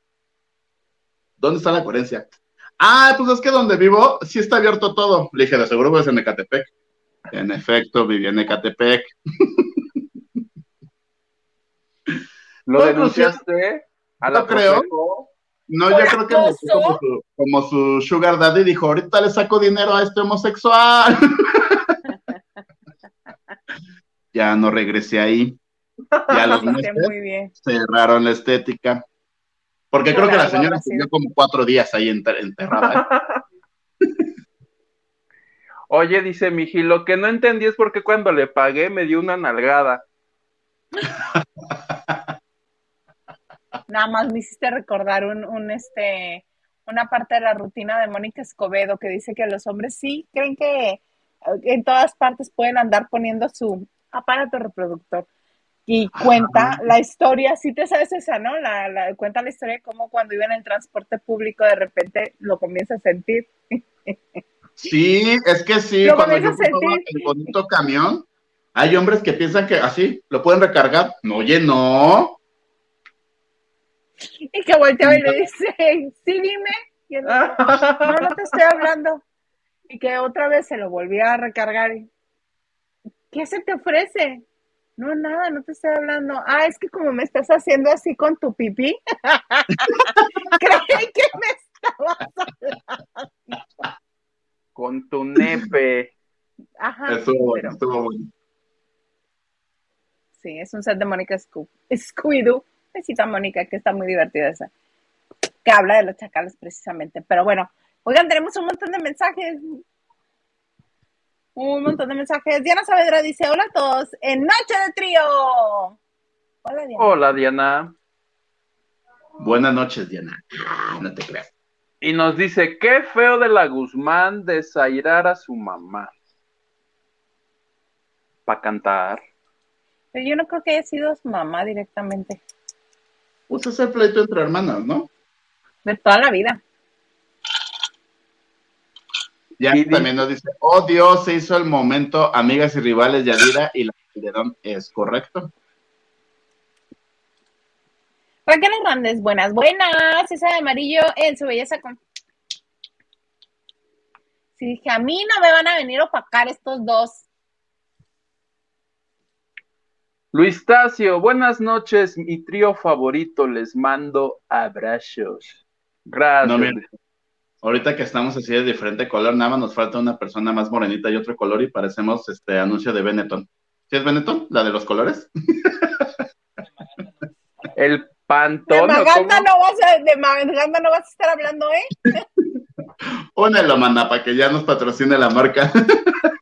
¿dónde está la coherencia? Ah, pues es que donde vivo sí está abierto todo. Le dije, de seguro voy en Ecatepec. En efecto, viví en Ecatepec. ¿Lo denunciaste? A la no creo. No, yo creo que como su, como su sugar daddy dijo, ahorita le saco dinero a este homosexual. ya no regresé ahí. Ya los meses muy bien. cerraron la estética. Porque creo que la señora estuvo como cuatro días ahí enter- enterrada. Oye, dice Miji, lo que no entendí es por qué cuando le pagué me dio una nalgada. Nada más me hiciste recordar un, un este una parte de la rutina de Mónica Escobedo que dice que los hombres sí creen que eh, en todas partes pueden andar poniendo su aparato reproductor. Y cuenta la historia, sí te sabes esa, ¿no? La, la- cuenta la historia de cómo cuando iba en el transporte público de repente lo comienza a sentir. Sí, es que sí, Lo cuando yo a sentir. el bonito camión, hay hombres que piensan que así lo pueden recargar. No, oye, no. Y que volteaba y le dice, sí, dime. Y él, no, no te estoy hablando. Y que otra vez se lo volvía a recargar. ¿Qué se te ofrece? No, nada, no te estoy hablando. Ah, es que como me estás haciendo así con tu pipí, creí que me estabas hablando. Con tu nepe. Ajá, bueno, pero estuvo bueno. sí, es un set de Mónica Scoo- Scooby-Doo. Besito a Mónica, que está muy divertida esa. Que habla de los chacales precisamente. Pero bueno, oigan, tenemos un montón de mensajes. Un montón de mensajes. Diana Saavedra dice, hola a todos, en Noche de Trío. Hola, Diana. Hola, Diana. Buenas noches, Diana. Ay, no te creas. Y nos dice, qué feo de la Guzmán desairar a su mamá. Para cantar. Pero yo no creo que haya sido su mamá directamente. Pues es el pleito entre hermanas, ¿no? De toda la vida. Ya también nos dice, oh Dios, se hizo el momento, amigas y rivales Yadira y la Calderón es correcto. Raquel Hernández, buenas, buenas. Esa de amarillo en su belleza con... Sí, dije, a mí no me van a venir a opacar estos dos. Luis Tacio, buenas noches, mi trío favorito, les mando abrazos. Gracias. No, mira. Ahorita que estamos así de diferente color, nada más nos falta una persona más morenita y otro color y parecemos este anuncio de Benetton. ¿Sí es Benetton? ¿La de los colores? El De pantón. ¿o Maganda no vas a, de Maganda no vas a estar hablando, ¿eh? Pónelo, mana, para que ya nos patrocine la marca.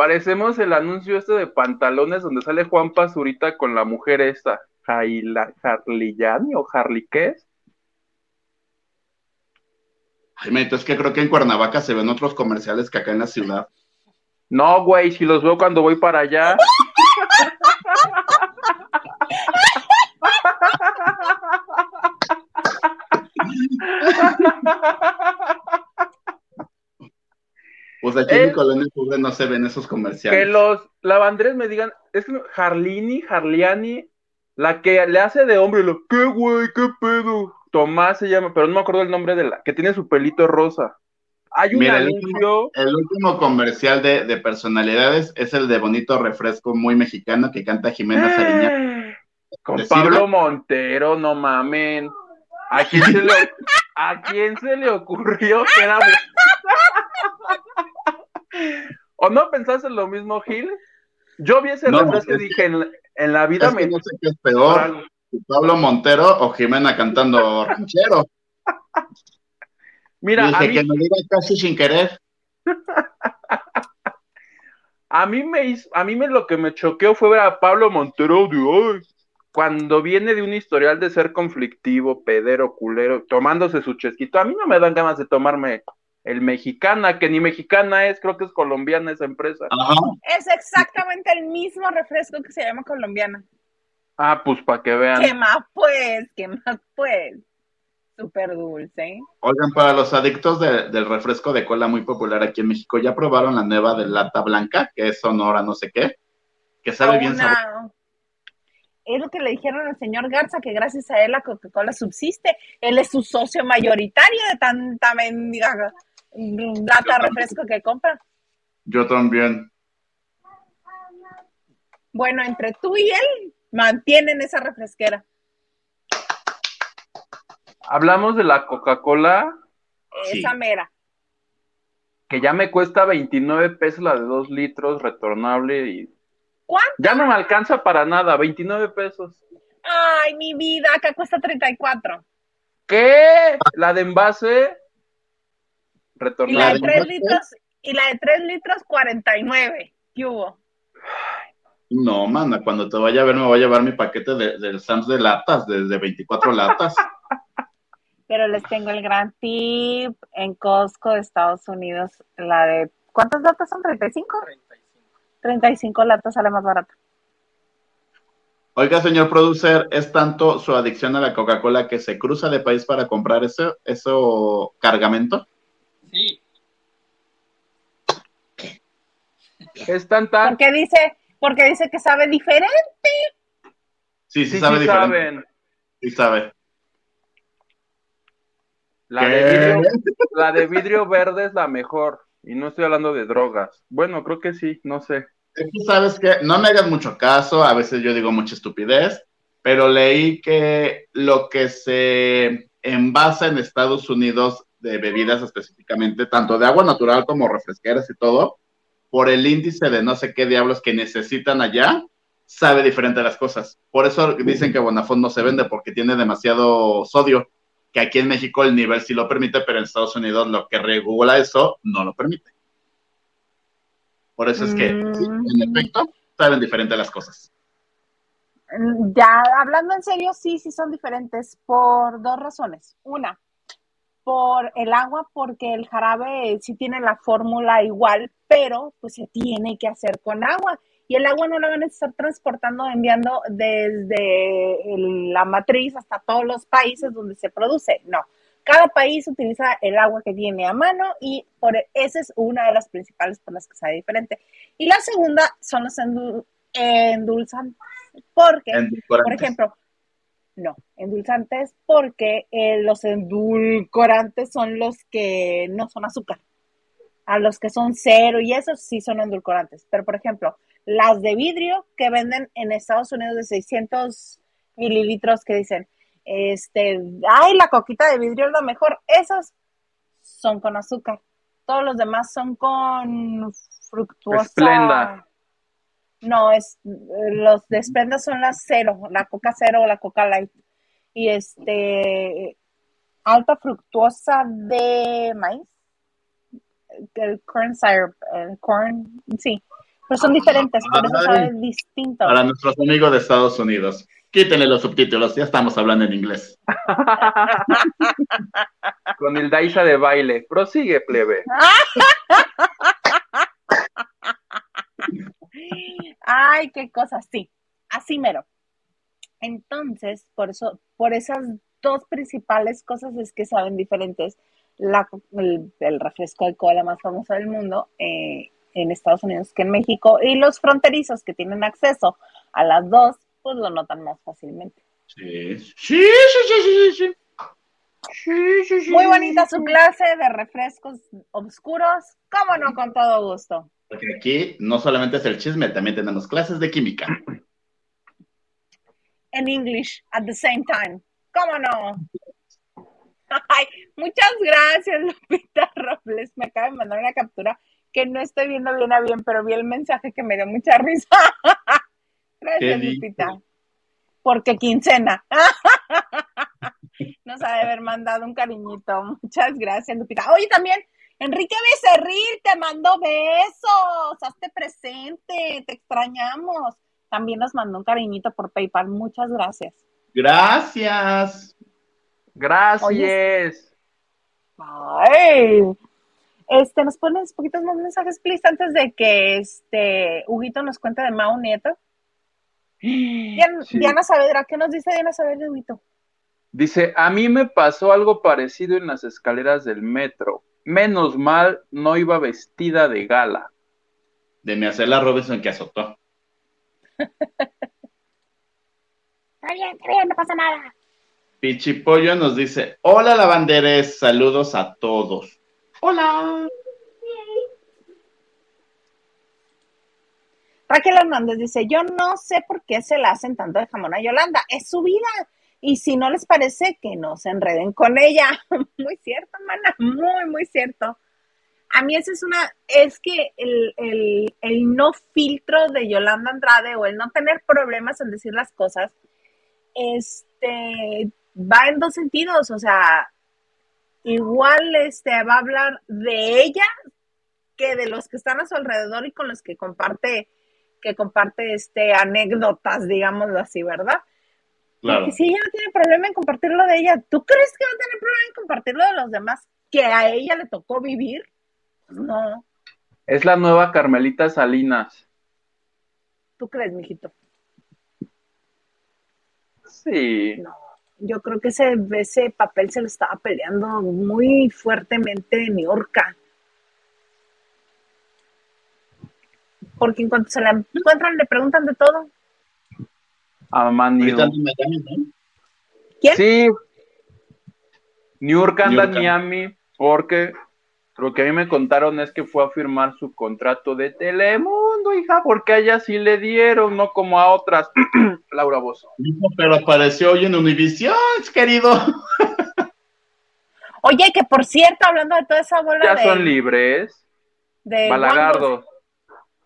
Parecemos el anuncio este de pantalones donde sale Juan Pazurita con la mujer esta, Jaila, Harleyani o Harley, ¿qué es? Ay, es que creo que en Cuernavaca se ven otros comerciales que acá en la ciudad. No, güey, si los veo cuando voy para allá. Pues aquí en Eh. mi colonia pobre no se ven esos que comerciales. los lavandres me digan, es que Harlini, Harliani, la que le hace de hombre, lo, ¿qué güey, qué pedo? Tomás se llama, pero no me acuerdo el nombre de la, que tiene su pelito rosa. Hay un Mira, el anuncio, El último comercial de, de personalidades es el de Bonito Refresco muy mexicano que canta Jimena Sariñana. con ¿Te Pablo sirve? Montero, no mamen. ¿A quién se le, a quién se le ocurrió que era... ¿O no pensaste lo mismo, Gil? Yo vi ese No, es dije, en, en la vida Es que me... no sé qué es peor, Pablo Montero o Jimena cantando ranchero. Mira, Dije a mí, que me diga casi sin querer. a mí me hizo, a mí me lo que me choqueó fue ver a Pablo Montero de hoy, cuando viene de un historial de ser conflictivo, pedero, culero, tomándose su chesquito. A mí no me dan ganas de tomarme el mexicana, que ni mexicana es, creo que es colombiana esa empresa. Ajá. Es exactamente el mismo refresco que se llama colombiana. Ah, pues para que ¿Qué vean. más pues? ¿Qué más pues? Súper dulce. ¿eh? Oigan, para los adictos de- del refresco de cola muy popular aquí en México, ¿ya probaron la nueva de lata blanca, que es sonora no sé qué? Que sabe bien sabroso. Es lo que le dijeron al señor Garza, que gracias a él la Coca-Cola subsiste. Él es su socio mayoritario de tanta mendiga lata refresco que compra. Yo también. Bueno, entre tú y él mantienen esa refresquera. Hablamos de la Coca-Cola. Sí. Esa mera. que ya me cuesta 29 pesos la de 2 litros retornable y ¿Cuánto? ya no me alcanza para nada, 29 pesos. Ay, mi vida, acá cuesta 34. ¿Qué? ¿La de envase? Y la de 3 litros, y la de 3 litros, 49. ¿Qué hubo? No, mana, cuando te vaya a ver me voy a llevar mi paquete de, del Sams de latas, de, de 24 latas. Pero les tengo el gran tip en Costco de Estados Unidos. La de. ¿Cuántas latas son? ¿35? 35. 35 latas sale más barato. Oiga, señor producer, ¿es tanto su adicción a la Coca-Cola que se cruza de país para comprar ese, eso cargamento? Sí, Es tan tan. Porque dice, porque dice que sabe diferente. Sí, sí, Sí, sabe sí diferente. saben. Sí sabe. La ¿Qué? de, vidrio, la de vidrio verde es la mejor. Y no estoy hablando de drogas. Bueno, creo que sí, no sé. Tú sabes que no me hagas mucho caso, a veces yo digo mucha estupidez, pero leí que lo que se envasa en Estados Unidos de bebidas específicamente, tanto de agua natural como refresqueras y todo, por el índice de no sé qué diablos que necesitan allá, sabe diferente a las cosas. Por eso dicen que Bonafont no se vende porque tiene demasiado sodio, que aquí en México el nivel sí lo permite, pero en Estados Unidos lo que regula eso no lo permite. Por eso es que, sí, en Mm. efecto, saben diferente las cosas. Mm, Ya, hablando en serio, sí, sí son diferentes por dos razones. Una, por el agua, porque el jarabe sí tiene la fórmula igual, pero pues se tiene que hacer con agua. Y el agua no la van a estar transportando, enviando desde el- la matriz hasta todos los países donde se produce. No. Cada país utiliza el agua que tiene a mano y por e, esa es una de las principales por las que sabe diferente. Y la segunda son los endu- endulzantes. Porque, por ejemplo, no, endulzantes porque eh, los endulcorantes son los que no son azúcar. A los que son cero y esos sí son endulcorantes. Pero, por ejemplo, las de vidrio que venden en Estados Unidos de 600 mililitros que dicen, este, ay, la coquita de vidrio es la mejor. Esas son con azúcar. Todos los demás son con fructuosa. Esplenda. No, es los de Esplenda son las cero, la coca cero o la coca light. Y este alta fructuosa de maíz, el corn syrup, el corn, sí, pero son diferentes, por eso Ay. sabe distinto. Para nuestros amigos de Estados Unidos, quítenle los subtítulos, ya estamos hablando en inglés. Con el Daisa de baile. Prosigue, plebe. Ay, qué cosas, sí, así mero. Entonces, por eso, por esas dos principales cosas es que saben diferentes. La, el, el refresco de cola más famoso del mundo eh, en Estados Unidos que en México y los fronterizos que tienen acceso a las dos, pues lo notan más fácilmente. Sí, sí, sí, sí, sí, sí. Muy bonita su clase de refrescos oscuros, cómo no, con todo gusto. Porque aquí no solamente es el chisme, también tenemos clases de química. en English at the same time. ¿Cómo no? Ay, muchas gracias, Lupita Robles. Me acaba de mandar una captura que no estoy viendo bien a bien, pero vi el mensaje que me dio mucha risa. Gracias. Lupita. Porque quincena. Nos ha de haber mandado un cariñito. Muchas gracias, Lupita. Oye, también, Enrique Becerril te mandó besos. Hazte presente. Te extrañamos. También nos mandó un cariñito por PayPal. Muchas gracias. Gracias. Gracias. Ay. Este, ¿nos pones poquitos más mensajes, please, antes de que este Huguito nos cuente de Mao Nieto? Diana, Sí. Diana Saavedra, ¿qué nos dice Diana Saavedra, Huguito? Dice, a mí me pasó algo parecido en las escaleras del metro. Menos mal no iba vestida de gala. De mi hacer la Robinson que azotó. Está bien, está bien, no pasa nada. Pichipollo nos dice, hola lavanderes, saludos a todos. Hola. Raquel Hernández dice, yo no sé por qué se la hacen tanto de jamón a Yolanda, es su vida. Y si no les parece, que no se enreden con ella. Muy cierto, mana, muy, muy cierto. A mí esa es una, es que el, el, el no filtro de Yolanda Andrade o el no tener problemas en decir las cosas, este, va en dos sentidos, o sea, igual este, va a hablar de ella que de los que están a su alrededor y con los que comparte, que comparte este, anécdotas, digámoslo así, ¿verdad? Claro. Porque si ella no tiene problema en compartirlo de ella, ¿tú crees que va a tener problema en compartirlo de los demás que a ella le tocó vivir? Pues no, Es la nueva Carmelita Salinas. ¿tú crees, mijito? Sí. No, yo creo que ese, ese papel se lo estaba peleando muy fuertemente en Niorca. Porque en cuanto se la encuentran, le preguntan de todo. A Manu. Ahorita anda en Miami, ¿no? ¿Quién? Sí. New York anda en Niurka. Miami porque lo que a mí me contaron es que fue a firmar su contrato de Telemundo, hija, porque a ella sí le dieron, no como a otras. Laura Bozo. Pero apareció hoy en Univision, querido. Oye, que por cierto, hablando de toda esa bola Ya de, son libres. de Balagardo.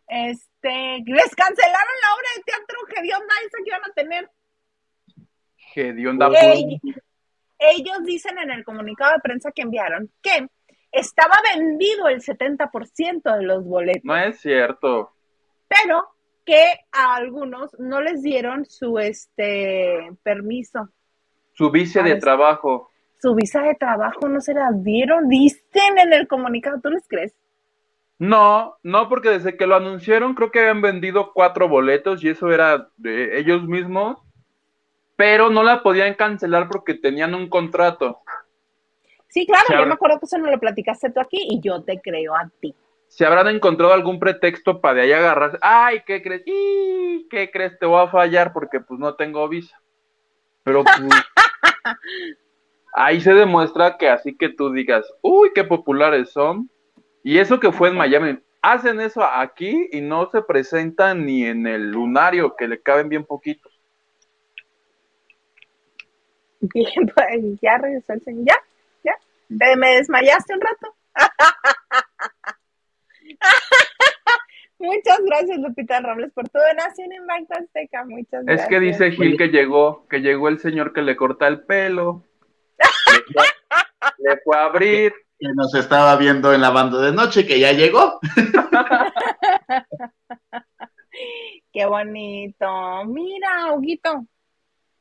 este, les cancelaron la obra de teatro hedionda esa que iban a tener. Hedionda. Ey, ellos dicen en el comunicado de prensa que enviaron que estaba vendido el 70% de los boletos, No es cierto. pero que a algunos no les dieron su este permiso, Su vice de trabajo. su visa de trabajo no se las dieron, dicen en el comunicado, ¿tú les crees? No, no, porque desde que lo anunciaron creo que habían vendido cuatro boletos y eso era de ellos mismos, pero no la podían cancelar porque tenían un contrato. Sí, claro, Se yo me acuerdo que eso no lo platicaste tú aquí y yo te creo a ti. Se habrán encontrado algún pretexto para de ahí agarrarse. Ay, ¿qué crees? ¡Y! ¿Qué crees? Te voy a fallar porque pues no tengo visa. Pero pues, ahí se demuestra que así que tú digas, uy, qué populares son. Y eso que fue en Miami. Hacen eso aquí y no se presentan ni en el lunario, que le caben bien poquitos. Bien, pues, ya regresó el señor. ¿Ya? ¿Ya? ¿Te- ¿Me desmayaste un rato? Muchas gracias, Lupita Robles, por tu donación en Banco Azteca. Muchas Es gracias. que dice Gil que llegó, que llegó el señor que le corta el pelo. Le fue, le fue a abrir. Que nos estaba viendo en la banda de noche, que ya llegó. Qué bonito. Mira, Huguito.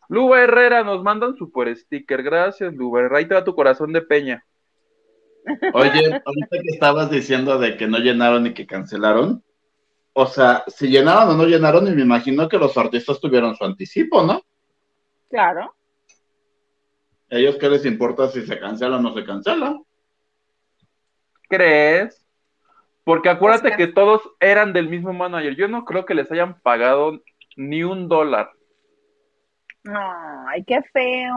Luba Herrera nos manda un super sticker. Gracias, Luba Herrera. Ahí te va tu corazón de peña. Oye, ahorita que estabas diciendo de que no llenaron y que cancelaron, o sea, si llenaron o no llenaron, y me imagino que los artistas tuvieron su anticipo, ¿no? Claro. ¿Ellos qué les importa si se cancela o no se cancela? ¿Crees? Porque acuérdate que todos eran del mismo manager. Yo no creo que les hayan pagado ni un dólar. Ay, qué feo.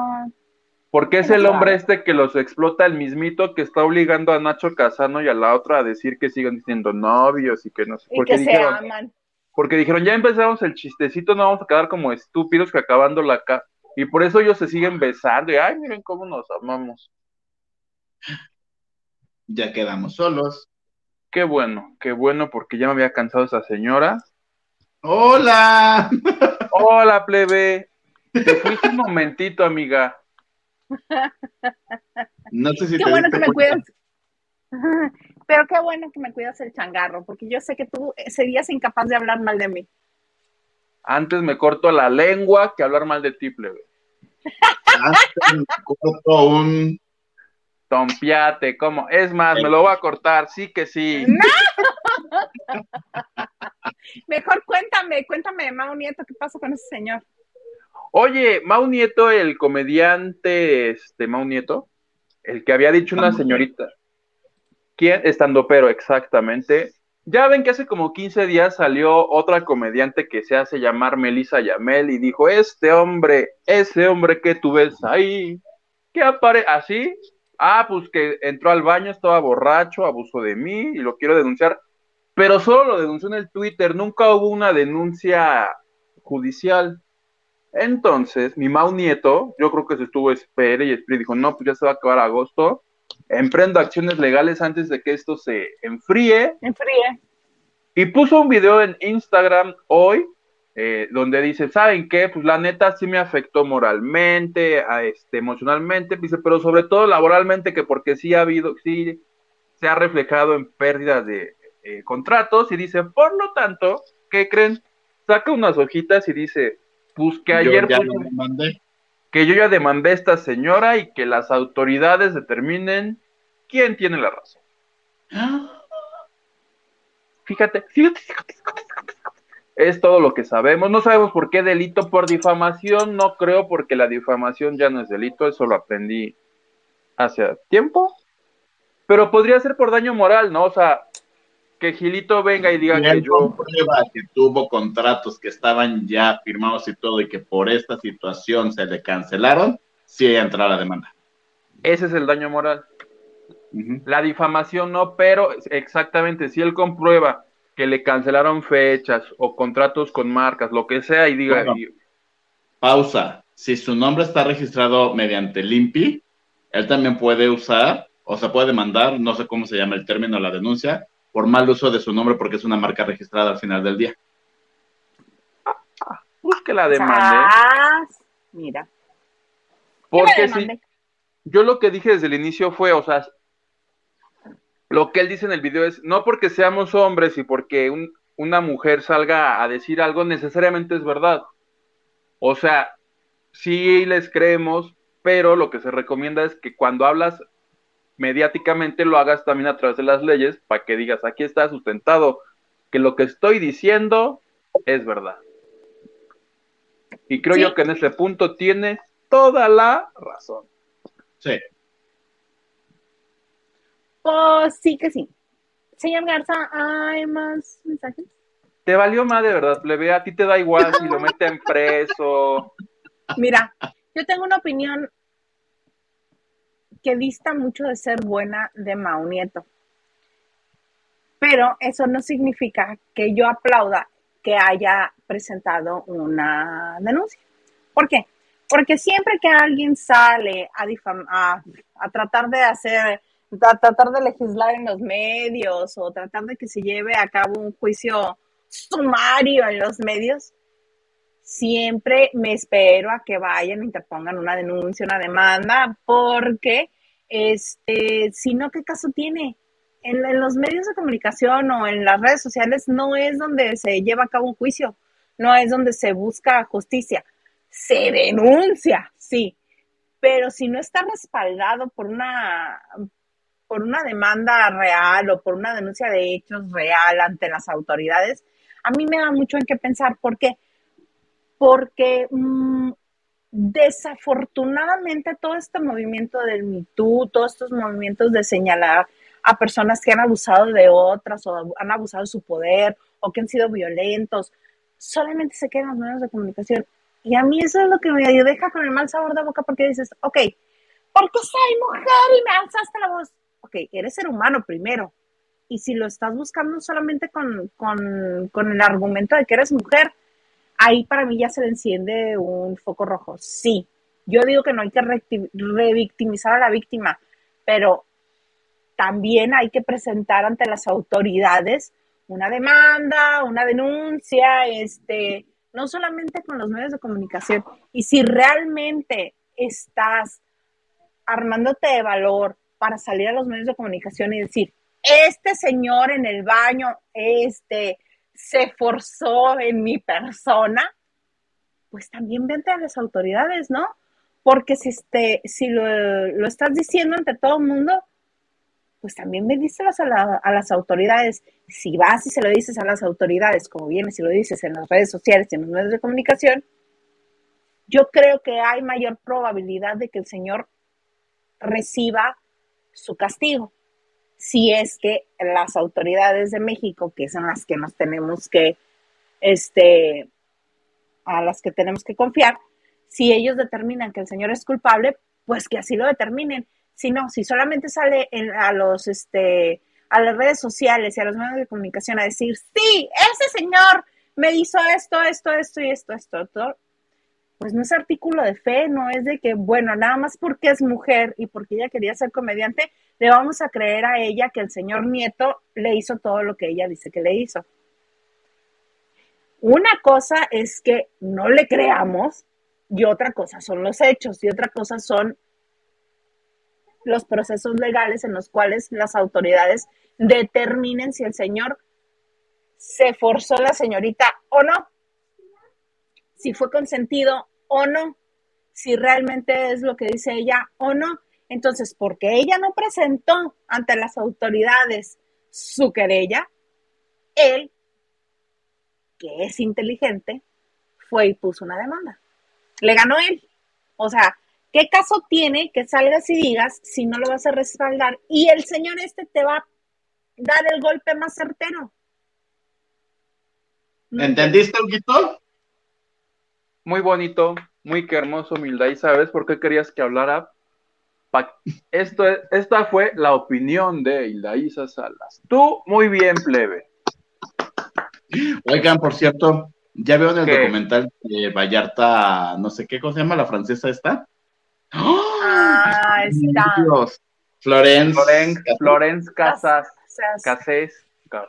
Porque es el hombre este que los explota el mismito que está obligando a Nacho Casano y a la otra a decir que sigan siendo novios y que no sé. Y Porque que se aman. porque dijeron, ya empezamos el chistecito, no vamos a quedar como estúpidos que acabando la ca. Y por eso ellos se siguen besando y ay, miren cómo nos amamos. Ya quedamos solos. Qué bueno, qué bueno, porque ya me había cansado esa señora. ¡Hola! Hola, plebe. Te fuiste un momentito, amiga. No sé si Qué te bueno que me cuidas. Pero qué bueno que me cuidas el changarro, porque yo sé que tú serías incapaz de hablar mal de mí. Antes me corto la lengua que hablar mal de ti, plebe. Ah, me corto un... Tompiate, ¿cómo? Es más, me lo voy a cortar, sí que sí. Mejor cuéntame, cuéntame de Mau Nieto, ¿qué pasa con ese señor? Oye, Mau Nieto, el comediante, este, Mau Nieto, el que había dicho una señorita. ¿Quién? Estando pero, exactamente. Ya ven que hace como 15 días salió otra comediante que se hace llamar Melissa Yamel y dijo, este hombre, ese hombre que tú ves ahí, que aparece así, ah, pues que entró al baño, estaba borracho, abusó de mí y lo quiero denunciar, pero solo lo denunció en el Twitter, nunca hubo una denuncia judicial. Entonces, mi Mau Nieto, yo creo que se estuvo espere y espere, dijo, no, pues ya se va a acabar agosto. emprendo acciones legales antes de que esto se enfríe. Enfríe. Y puso un video en Instagram hoy eh, donde dice, ¿saben qué? Pues la neta sí me afectó moralmente, a este, emocionalmente, dice, pero sobre todo laboralmente, que porque sí ha habido, sí se ha reflejado en pérdidas de eh, contratos, y dice, por lo tanto, ¿qué creen? Saca unas hojitas y dice, pues que ayer Yo que yo ya demandé a esta señora y que las autoridades determinen quién tiene la razón. Fíjate, fíjate, fíjate, fíjate, fíjate. Es todo lo que sabemos. No sabemos por qué delito por difamación. No creo porque la difamación ya no es delito. Eso lo aprendí hace tiempo. Pero podría ser por daño moral, ¿no? O sea, que Gilito venga y diga que yo... comprueba que tuvo contratos que estaban ya firmados y todo y que por esta situación se le cancelaron, sí entra la demanda. Ese es el daño moral. La difamación no, pero exactamente, si él comprueba que le cancelaron fechas o contratos con marcas, lo que sea, y diga, Bueno. y- Pausa. Si su nombre está registrado mediante LIMPI, él también puede usar, o se puede demandar, no sé cómo se llama el término, la denuncia, por mal uso de su nombre porque es una marca registrada al final del día. pues que la demande. Sas. Mira. que la Porque si, demande. yo lo que dije desde el inicio fue, o sea, lo que él dice en el video es, no porque seamos hombres y porque un- una mujer salga a decir algo, necesariamente es verdad. O sea, sí les creemos, pero lo que se recomienda es que cuando hablas mediáticamente lo hagas también a través de las leyes para que digas, aquí está sustentado que lo que estoy diciendo es verdad. Y creo Sí. yo que en ese punto tiene toda la razón. Sí. Pues sí que sí. Señor Garza, ¿hay más mensajes? Te valió más de verdad, plebe, a ti te da igual si lo meten preso. Mira, yo tengo una opinión que dista mucho de ser buena de Mau Nieto. Pero eso no significa que yo aplauda que haya presentado una denuncia. ¿Por qué? Porque siempre que alguien sale a, a, a tratar de hacer, tratar de legislar en los medios o tratar de que se lleve a cabo un juicio sumario en los medios, siempre me espero a que vayan interpongan una denuncia, una demanda, porque este, si no, ¿qué caso tiene? En, en los medios de comunicación o en las redes sociales no es donde se lleva a cabo un juicio, no es donde se busca justicia. Se denuncia, sí, pero si no está respaldado por una, por una demanda real o por una denuncia de hechos real ante las autoridades, a mí me da mucho en qué pensar. ¿Por qué? Porque mm, desafortunadamente todo este movimiento del Me Too, todos estos movimientos de señalar a personas que han abusado de otras o han abusado de su poder o que han sido violentos, solamente se quedan los medios de comunicación. Y a mí eso es lo que me deja con el mal sabor de boca porque dices, ok, porque soy mujer y me alzaste la voz. Ok, eres ser humano primero. Y si lo estás buscando solamente con, con, con el argumento de que eres mujer, ahí para mí ya se le enciende un foco rojo. Sí, yo digo que no hay que revictimizar a la víctima, pero también hay que presentar ante las autoridades una demanda, una denuncia, este, no solamente con los medios de comunicación. Y si realmente estás armándote de valor para salir a los medios de comunicación y decir, este señor en el baño, este, se forzó en mi persona, pues también vente a las autoridades, ¿no? Porque si, este, si lo, lo estás diciendo ante todo el mundo, pues también bendícelas a, la, a las autoridades. Si vas y se lo dices a las autoridades, como vienes y lo dices en las redes sociales y en los medios de comunicación, yo creo que hay mayor probabilidad de que el señor reciba su castigo. Si es que las autoridades de México, que son las que nos tenemos que, este, a las que tenemos que confiar, si ellos determinan que el señor es culpable, pues que así lo determinen. Si no, si solamente sale a los, este, a las redes sociales y a los medios de comunicación a decir, sí, ese señor me hizo esto, esto, esto y esto, esto, esto, pues no es artículo de fe, no es de que, bueno, nada más porque es mujer y porque ella quería ser comediante, le vamos a creer a ella que el señor Nieto le hizo todo lo que ella dice que le hizo. Una cosa es que no le creamos y otra cosa son los hechos y otra cosa son los procesos legales en los cuales las autoridades determinen si el señor se forzó la señorita o no, si fue consentido o no, si realmente es lo que dice ella o no. Entonces, porque ella no presentó ante las autoridades su querella, él, que es inteligente, fue y puso una demanda. Le ganó él. O sea, ¿qué caso tiene que salgas y digas si no lo vas a respaldar? Y el señor este te va a dar el golpe más certero. ¿Entendiste, Huguito? Muy bonito, muy que hermoso, humildad. ¿Y sabes por qué querías que hablara? Pa- Esto es- esta fue la opinión de Hildaísa Salas. Tú, muy bien, plebe. Oigan, por cierto, ya veo en el ¿Qué? documental de Vallarta, no sé qué, ¿cómo se llama la francesa esta? ¡Oh! Ah, está. Dios. Florence. Florence, Florence Casas, O sea, Casés. Cas-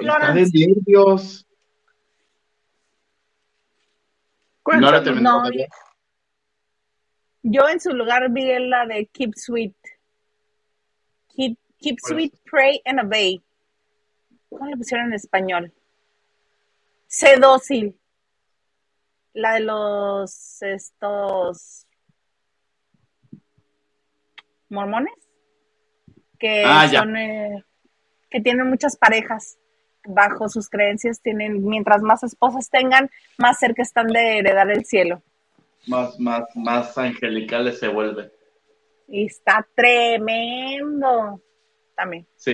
Está de nervios. No la terminó No. Yo en su lugar vi la de Keep Sweet. Keep, keep ¿Cuál Sweet, Pray and Obey. ¿Cómo le pusieron en español? Sé dócil. La de los estos mormones que Ah, son eh, que tienen muchas parejas bajo sus creencias tienen mientras más esposas tengan más cerca están de heredar el cielo Más, más, más angelicales se vuelve. Y está tremendo también. Sí.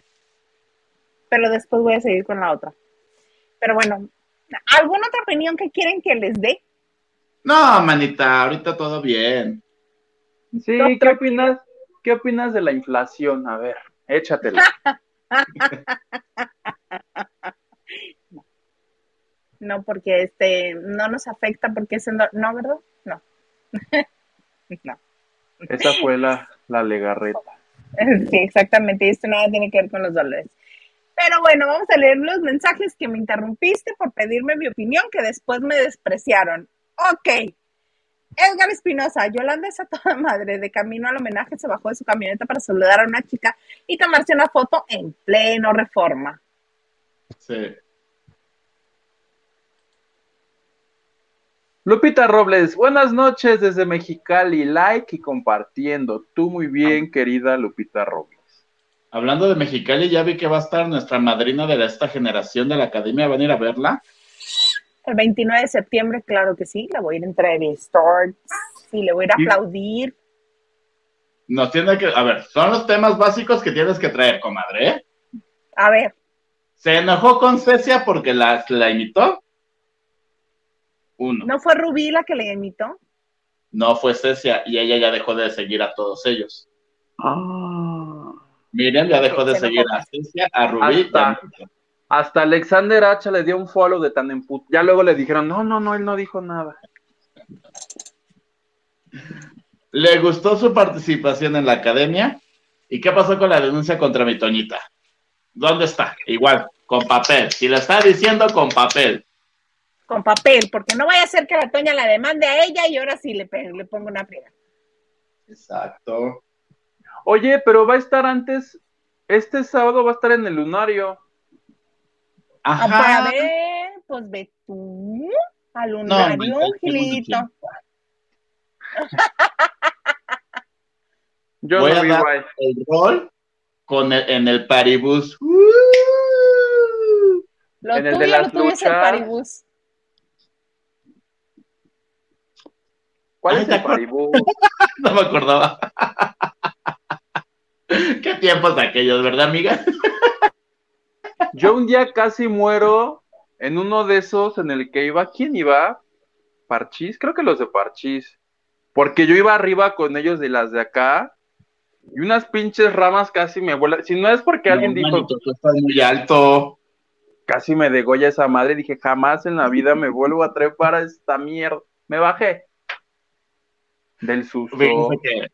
Pero después voy a seguir con la otra. Pero bueno, ¿alguna otra opinión que quieren que les dé? No, manita, ahorita todo bien. Sí, ¿qué opinas? ¿Qué opinas de la inflación? A ver, échatela. No, porque este no nos afecta porque es en do- no, ¿verdad? No. no. Esa fue la, la legarreta. Sí, exactamente. Esto nada tiene que ver con los dólares. Pero bueno, vamos a leer los mensajes que me interrumpiste por pedirme mi opinión, que después me despreciaron. Ok. Edgar Espinosa, Yolanda es a toda madre. De camino al homenaje se bajó de su camioneta para saludar a una chica y tomarse una foto en pleno reforma. Sí. Lupita Robles, buenas noches desde Mexicali, like y compartiendo. Tú muy bien, querida Lupita Robles. Hablando de Mexicali, ya vi que va a estar nuestra madrina de esta generación de la academia. ¿Van a ir a verla? El 29 de septiembre, claro que sí, la voy a ir a entrevistar. Sí, le voy a ir a aplaudir. Nos tiene que. A ver, son los temas básicos que tienes que traer, comadre. ¿eh? A ver, ¿Se enojó con Cecia porque la, la imitó? Uno. ¿no fue Rubí la que le imitó? No fue Cecia y ella ya dejó de seguir a todos ellos. Ah. Miren, ya dejó de Se seguir a Cecia, a Rubí. Hasta- Hasta Alexander Hacha le dio un follow de tan emput. Ya luego le dijeron, no, no, no, él no dijo nada. Le gustó su participación en la academia. ¿Y qué pasó con la denuncia contra mi Toñita? ¿Dónde está? Igual, con papel. Si le está diciendo con papel. Con papel, porque no vaya a ser que la Toña la demande a ella y ahora sí le, pongo una friega. Exacto. Oye, pero va a estar antes, este sábado va a estar en el lunario. Ah, pues, Ajá. a ver, pues ve tú al No, lunario, tengo Gilito. Yo Voy no a vi dar guay. el rol con el- en el paribus. Lo En el de las lo tuyo es el luchas. ¿Cuál Ay, es ¿te el paribú? No me acordaba. Qué tiempos aquellos, ¿verdad, amiga? Yo un día casi muero en uno de esos en el que iba. ¿Quién iba? Parchís, creo que los de Parchís. Porque yo iba arriba con ellos de las de acá. Y unas pinches ramas casi me vuelan. Si no es porque alguien dijo, tú estás muy alto. casi me degolla esa madre, dije, jamás en la vida me vuelvo a trepar a esta mierda. me bajé. Del susto. Que,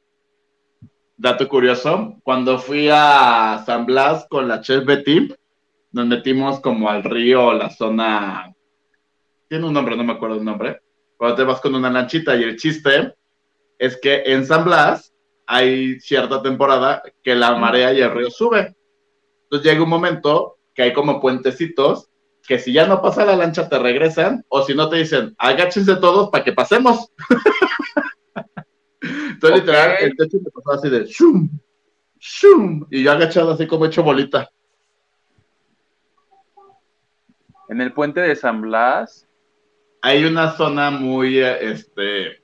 dato curioso, cuando fui a San Blas con la Chef Betty, nos metimos como al río, la zona, tiene un nombre, no me acuerdo el nombre, cuando te vas con una lanchita y el chiste es que en San Blas hay cierta temporada que la marea y el río sube. Entonces llega un momento que hay como puentecitos que si ya no pasa la lancha te regresan o si no te dicen agáchense todos para que pasemos. Entonces literal el techo me pasó así de shum, shum, y yo agachado así como hecho bolita. En el puente de San Blas. Hay una zona muy eh, este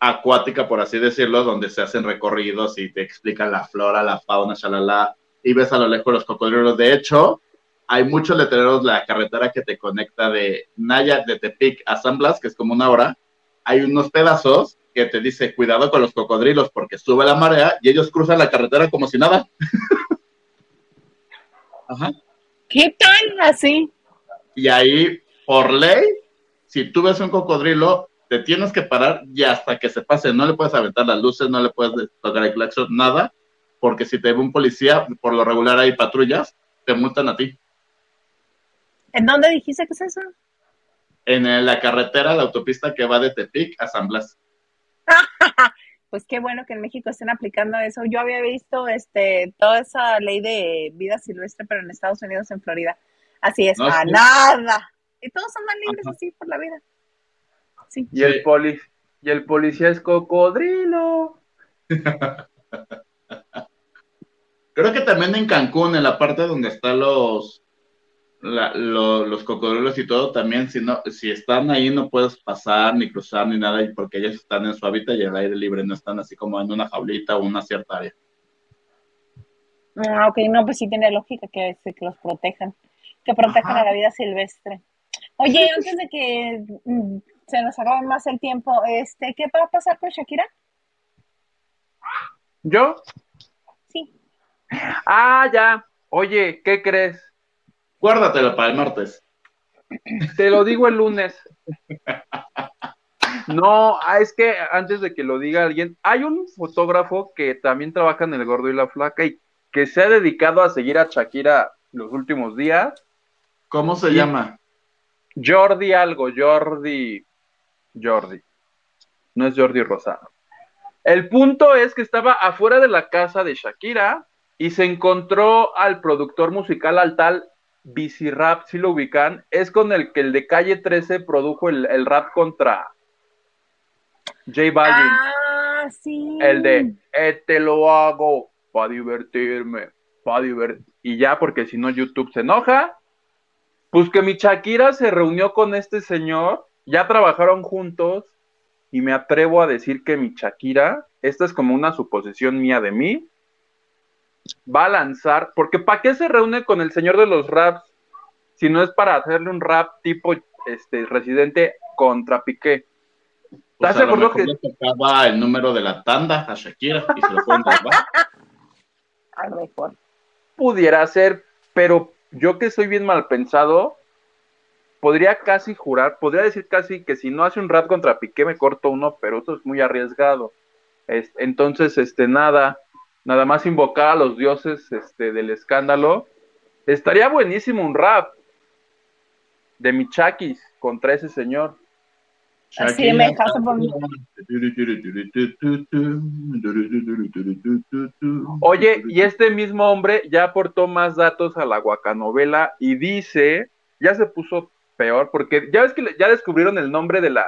acuática, por así decirlo, donde se hacen recorridos y te explican la flora, la fauna, shalala, y ves a lo lejos los cocodrilos. De hecho, hay muchos letreros de la carretera que te conecta de Naya, de Tepic a San Blas, que es como una hora. Hay unos pedazos que te dice, cuidado con los cocodrilos porque sube la marea y ellos cruzan la carretera como si nada. Ajá. ¿Qué tal así? Y ahí, por ley, si tú ves un cocodrilo, te tienes que parar y hasta que se pase. No le puedes aventar las luces, no le puedes tocar el claxon, nada, porque si te ve un policía, por lo regular hay patrullas, te multan a ti. ¿En dónde dijiste que es eso? En la carretera, la autopista que va de Tepic a San Blas. Pues qué bueno que en México estén aplicando eso. Yo había visto este toda esa ley de vida silvestre, pero en Estados Unidos, en Florida. Así es, No, a sí. nada. Y todos son más libres Ajá. así por la vida. Sí. Y el poli y el policía es cocodrilo. Creo que también en Cancún, en la parte donde están los, la- lo- los cocodrilos y todo, también si no, si están ahí no puedes pasar ni cruzar ni nada, porque ellos están en su hábitat y al aire libre, no están así como en una jaulita o una cierta área. Ah, ok, no, pues sí tiene lógica que, se- que los protejan, que protejan Ajá. a la vida silvestre. Oye, antes de que mm, se nos acabe más el tiempo, este, ¿qué va a pasar con Shakira? ¿Yo? Sí. Ah, ya. Oye, ¿qué crees? Guárdatelo para el martes. Te lo digo el lunes. No, ah, es que antes de que lo diga alguien, hay un fotógrafo que también trabaja en El Gordo y la Flaca y que se ha dedicado a seguir a Shakira los últimos días. ¿Cómo se llama? Jordi algo, Jordi. Jordi. No es Jordi Rosado. El punto es que estaba afuera de la casa de Shakira y se encontró al productor musical, al tal Bizarrap, si lo ubican, es con el que el de Calle 13 produjo el, el rap contra J Balvin. Ah, sí. El de, eh, te lo hago para divertirme, para divertir. Y ya, porque si no, YouTube se enoja. Pues que mi Shakira se reunió con este señor, ya trabajaron juntos, y me atrevo a decir que mi Shakira, esta es como una suposición mía de mí, va a lanzar, porque ¿para qué se reúne con el señor de los raps? Si no es para hacerle un rap tipo este residente contra Piqué. Pues ¿Estás mejor que tocaba el número de la tanda a Shakira y se lo pueden grabar. A lo mejor. pudiera ser, pero yo que soy bien mal pensado, podría casi jurar, podría decir casi que si no hace un rap contra Piqué me corto uno, pero eso es muy arriesgado. Es- entonces, este, nada, nada más invocar a los dioses este, del escándalo. Estaría buenísimo un rap de Michakis contra ese señor. Así me caso por mí. Oye, y este mismo hombre ya aportó más datos a la guacanovela y dice, ya se puso peor, porque ya ves que ya descubrieron el nombre de la...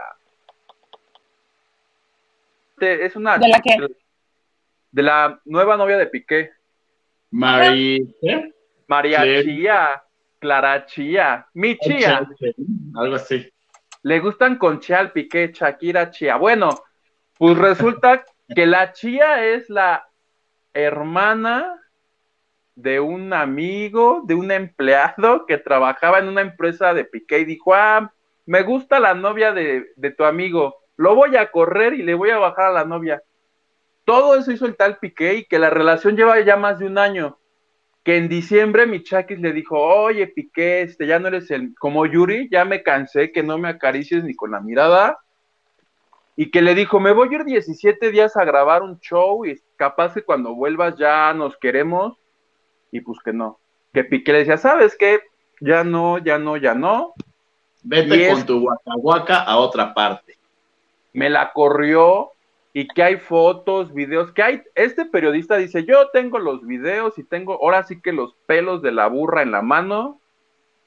de- es una... ¿De la qué? De la nueva novia de Piqué, Mari, ¿qué? María Sí. Chía, Clara Chía, mi Chía. Algo así. Le gustan con Chía al Piqué, Shakira Chía. Bueno, pues resulta que la Chía es la hermana de un amigo, de un empleado que trabajaba en una empresa de Piqué y dijo, ah, me gusta la novia de, de tu amigo, lo voy a correr y le voy a bajar a la novia. Todo eso hizo el tal Piqué y que la relación lleva ya más de un año. Que en diciembre Michakis le dijo, oye Piqué, este, ya no eres el, como Yuri, ya me cansé que no me acaricies ni con la mirada, y que le dijo, me voy a ir 17 días a grabar un show y capaz que cuando vuelvas ya nos queremos, y pues que no. Que Piqué le decía, ¿sabes qué? Ya no, ya no, ya no. Vete es- con tu guacahuaca a otra parte. Me la corrió y que hay fotos, videos, que hay, este periodista dice, yo tengo los videos y tengo, ahora sí que los pelos de la burra en la mano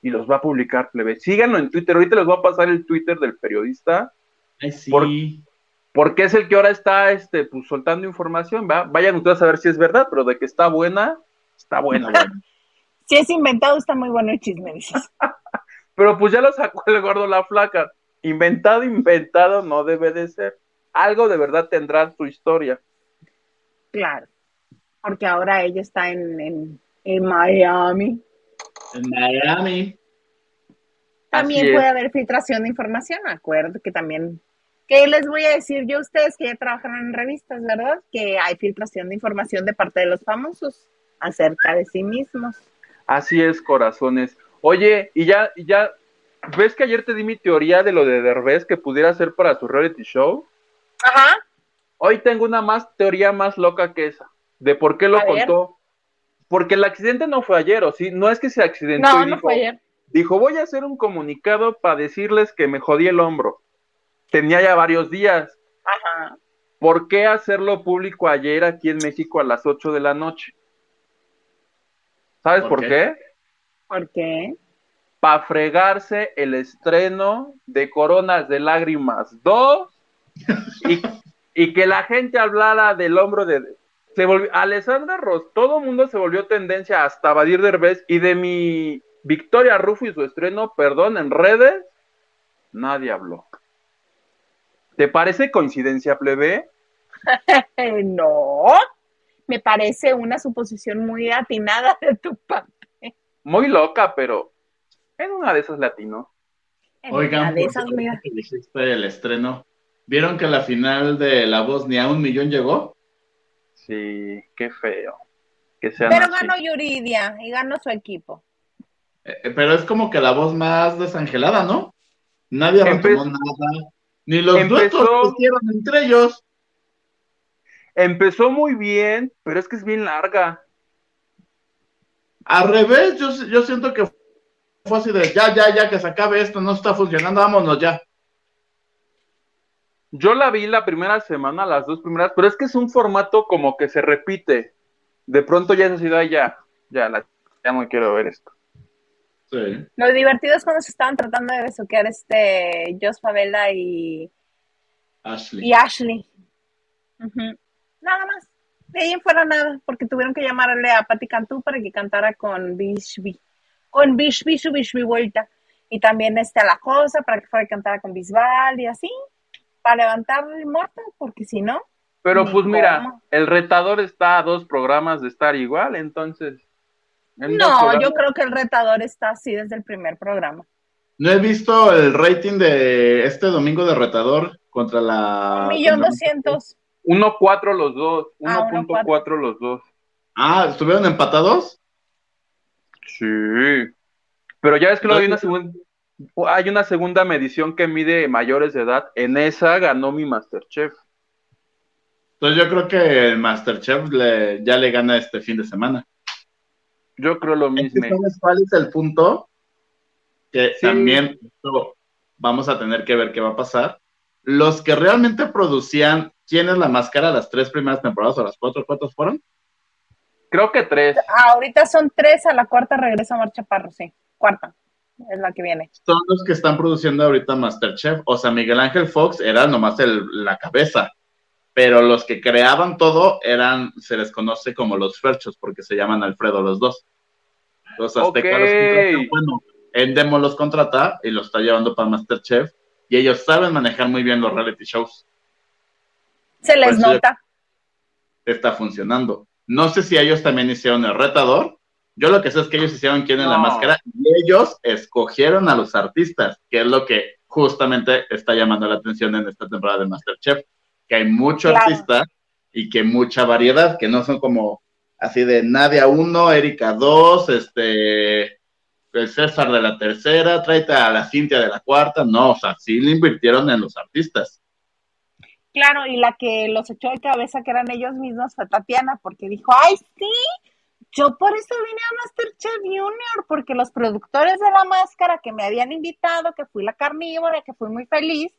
y los va a publicar, plebe. Síganlo en Twitter, ahorita les voy a pasar el Twitter del periodista. Ay, sí. Por- porque es el que ahora está este, pues, soltando información, ¿va? Vayan ustedes a ver si es verdad, pero de que está buena, está buena. Bueno. Si es inventado, está muy bueno el chisme, dices. Pero pues ya lo sacó el gordo la flaca. Inventado, inventado no debe de ser. Algo de verdad tendrá su historia. Claro. Porque ahora ella está en, en, en Miami. En Miami. También puede haber filtración de información, acuerdo que también. ¿Qué les voy a decir yo a ustedes que ya trabajaron en revistas, verdad? Que hay filtración de información de parte de los famosos acerca de sí mismos. Así es, corazones. Oye, y ya, y ya, ¿ves que ayer te di mi teoría de lo de Derbez que pudiera ser para su reality show? Ajá. Hoy tengo una más teoría más loca que esa. De por qué lo A ver. contó. Porque el accidente no fue ayer, ¿o sí? No es que se accidentó No, y no dijo, fue ayer. dijo, voy a hacer un comunicado para decirles que me jodí el hombro. Tenía ya varios días. Ajá. ¿Por qué hacerlo público ayer aquí en México a las 8 de la noche? ¿Sabes ¿Por por, qué? qué? ¿Por qué? Para fregarse el estreno de Coronas de Lágrimas 2 y, y que la gente hablara del hombro de... Se volvió, Alessandra Ross, todo el mundo se volvió tendencia hasta Badir Derbez y de mi Victoria Rufo y su estreno, perdón, en redes, nadie habló. ¿Te parece coincidencia, plebe? No. Me parece una suposición muy atinada de tu parte. Muy loca, pero en una de esas latino. En una Oigan, de esas, mira. que dijiste el estreno. ¿Vieron que la final de La Voz ni a un millón llegó? Sí, qué feo. Que sean Pero así. ganó Yuridia y ganó su equipo. Eh, eh, pero es como que la voz más desangelada, ¿no? Nadie Empe- retomó nada. Ni los Empezó- duetos que hicieron entre ellos. Empezó muy bien, pero es que es bien larga. Al revés, yo, yo siento que fue así de ya, ya, ya, que se acabe esto, no está funcionando, vámonos ya. Yo la vi la primera semana, las dos primeras, pero es que es un formato como que se repite. De pronto ya es así, "Ay, ya, ya, la, ya no quiero ver esto. Sí. Lo divertido es cuando se estaban tratando de besuquear este Jos Favela y, Ashley. y Ashley. Nada más. De ahí en fuera nada, porque tuvieron que llamarle a Patti Cantú para que cantara con Bishbi. Con Bishbi, su Bishbi vuelta. Y también este a la cosa para que fuera a cantar con Bisbal y así. Para levantar el muerto, porque si no. Pero pues mira, cómo. el retador está a dos programas de estar igual, entonces. en No, yo creo que el retador está así desde el primer programa. No he visto el rating de este domingo de retador contra la. Un millón doscientos. 1.4 los dos, Ah, 1.4 los dos. Ah, ¿estuvieron empatados? Sí. Pero ya ves que luego hay una, Entonces- segun- hay una segunda medición que mide mayores de edad. En esa ganó mi Masterchef. Entonces yo creo que el Masterchef le- ya le gana este fin de semana. Yo creo lo mismo. ¿Sabes cuál es el punto? Que Sí. también vamos a tener que ver qué va a pasar. Los que realmente producían ¿Quién es la máscara? ¿Las tres primeras temporadas o las cuatro? ¿Cuántas fueron? Creo que tres. Ahorita son tres, a la cuarta regresa Mar Chaparro, sí. Cuarta, es la que viene. Son los que están produciendo ahorita Masterchef. O sea, Miguel Ángel Fox era nomás el- la cabeza. Pero los que creaban todo eran, se les conoce como los Ferchos, porque se llaman Alfredo los dos. Los Azteca los Ok. contratan. Bueno, Endemo los contrata y los está llevando para Masterchef. Y ellos saben manejar muy bien los reality shows. Se les Pues, nota. Está funcionando. No sé si ellos también hicieron el retador. Yo lo que sé es que ellos hicieron quién en la No. máscara y ellos escogieron a los artistas, que es lo que justamente está llamando la atención en esta temporada de Masterchef, que hay mucho Claro. artista y que mucha variedad, que no son como así de Nadia 1, Erika 2, este, el César de la tercera, tráete a la Cintia de la cuarta, no, o sea, sí le invirtieron en los artistas. Claro, y la que los echó de cabeza que eran ellos mismos fue Tatiana, porque dijo, ay, sí, yo por eso vine a Masterchef Junior, porque los productores de la máscara que me habían invitado, que fui la carnívora, que fui muy feliz,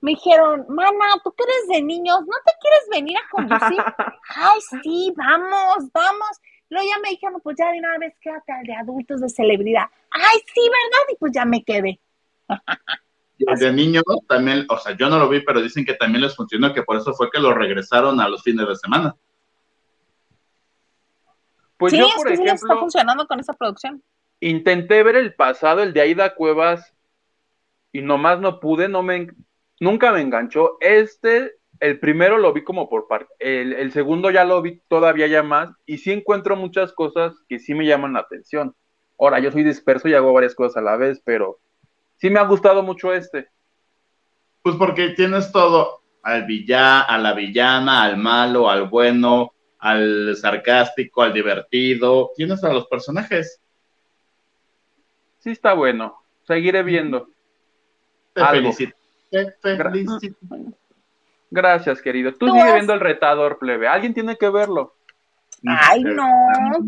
me dijeron, mana, tú que eres de niños, ¿no te quieres venir a conducir? ay, sí, vamos, vamos. Luego ya me dijeron, pues ya de una vez quédate al de adultos de celebridad. Ay, sí, ¿verdad? Y pues ya me quedé. Y el de niños también, o sea, yo no lo vi, pero dicen que también les funcionó, que por eso fue que lo regresaron a los fines de semana. Pues sí, yo, es por que sí les está ejemplo, funcionando con esa producción. intenté ver el pasado, el de Aida Cuevas, y nomás no pude, no me, nunca me enganchó. Este, el primero lo vi como por parte, el, el segundo ya lo vi todavía ya más, y sí encuentro muchas cosas que sí me llaman la atención. Ahora, yo soy disperso y hago varias cosas a la vez, pero sí me ha gustado mucho este. Pues porque tienes todo, al villano, a la villana, al malo, al bueno, al sarcástico, al divertido, tienes a los personajes. Sí está bueno, seguiré viendo. Te Algo. felicito. Te felicito. Gracias, querido. Tú Tú sigue has- viendo el retador, plebe. Alguien tiene que verlo. Ay, no,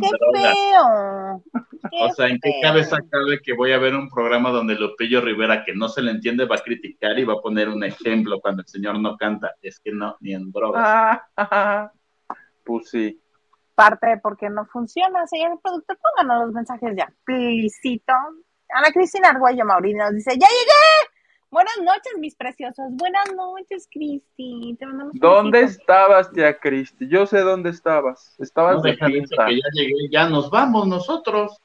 qué feo. O sea, ¿en qué feo. cabeza cabe que voy a ver un programa donde Lupillo Rivera, que no se le entiende, va a criticar y va a poner un ejemplo cuando el señor no canta? Es que no, ni en drogas. Pues sí. Parte de por qué no funciona, señor productor, pónganos los mensajes ya. Plisito. Ana Cristina Arguello Mauricio nos dice, ¡ya llegué! Buenas noches, mis preciosos. Buenas noches, Cristi. Te mandamos un ¿Dónde besito. estabas, tía Cristi? Yo sé dónde estabas. Estabas No de pinta. que ya llegué, ya nos vamos nosotros.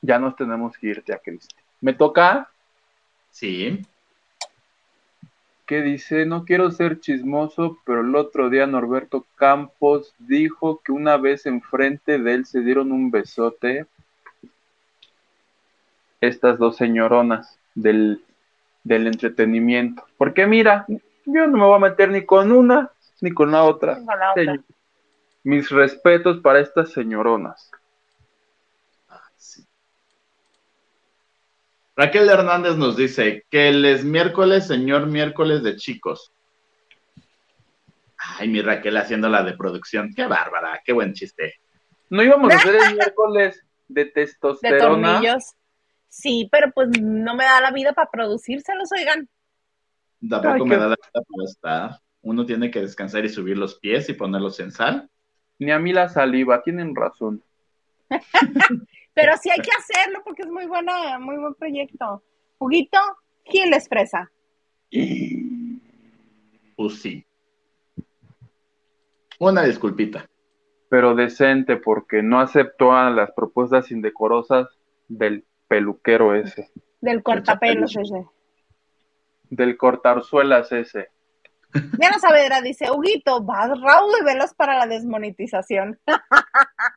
Ya nos tenemos que ir, tía Cristi. ¿Me toca? Sí. Que dice, no quiero ser chismoso, pero el otro día Norberto Campos dijo que una vez enfrente de él se dieron un besote estas dos señoronas del, del entretenimiento. Porque mira, yo no me voy a meter ni con una ni con la otra. Con la otra. Mis respetos para estas señoronas. Raquel Hernández nos dice que el es miércoles, señor miércoles de chicos. Ay, mi Raquel haciendo la de producción. Qué bárbara, qué buen chiste. No íbamos a hacer el miércoles de De testosterona. tornillos. Sí, pero pues no me da la vida para producírselos, oigan. Tampoco Ay, me qué- da la vida para estar. Uno tiene que descansar y subir los pies y ponerlos en sal. Ni a mí la saliva, tienen razón. Pero sí hay que hacerlo porque es muy buena, muy buen proyecto. Juguito, Giles Fresa. Pues sí. Una disculpita. pero decente porque no aceptó a las propuestas indecorosas del peluquero ese, Del cortapelos ese. del cortarzuelas ese. Diana Saavedra dice, Huguito, vas Raúl de velos para la desmonetización.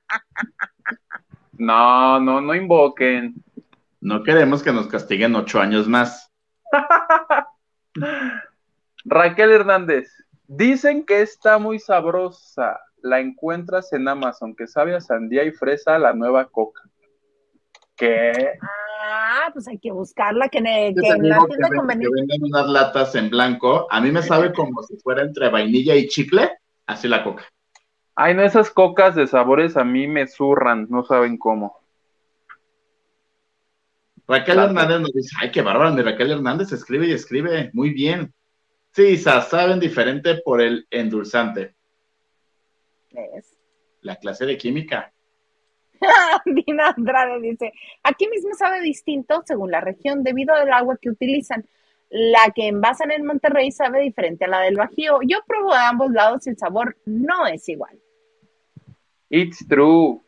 No, no, no invoquen. No queremos que nos castiguen ocho años más. Raquel Hernández, dicen que está muy sabrosa. La encuentras en Amazon, que sabe a sandía y fresa la nueva coca. ¿Qué? Ah, pues hay que buscarla, que, ne- que en la tienda conveniente. venden unas latas en blanco. A mí me sabe como si fuera entre vainilla y chicle. Así la coca. Ay, no, esas cocas de sabores a mí me zurran, no saben cómo. Raquel Claro. Hernández nos dice, ay, qué bárbaro, mi Raquel Hernández escribe y escribe. Muy bien. Sí, sa- saben diferente por el endulzante. Es. La clase de química. Dina Andrade dice, aquí mismo sabe distinto según la región debido al agua que utilizan. La que envasan en Monterrey sabe diferente a la del Bajío. Yo pruebo de ambos lados y el sabor no es igual. It's true.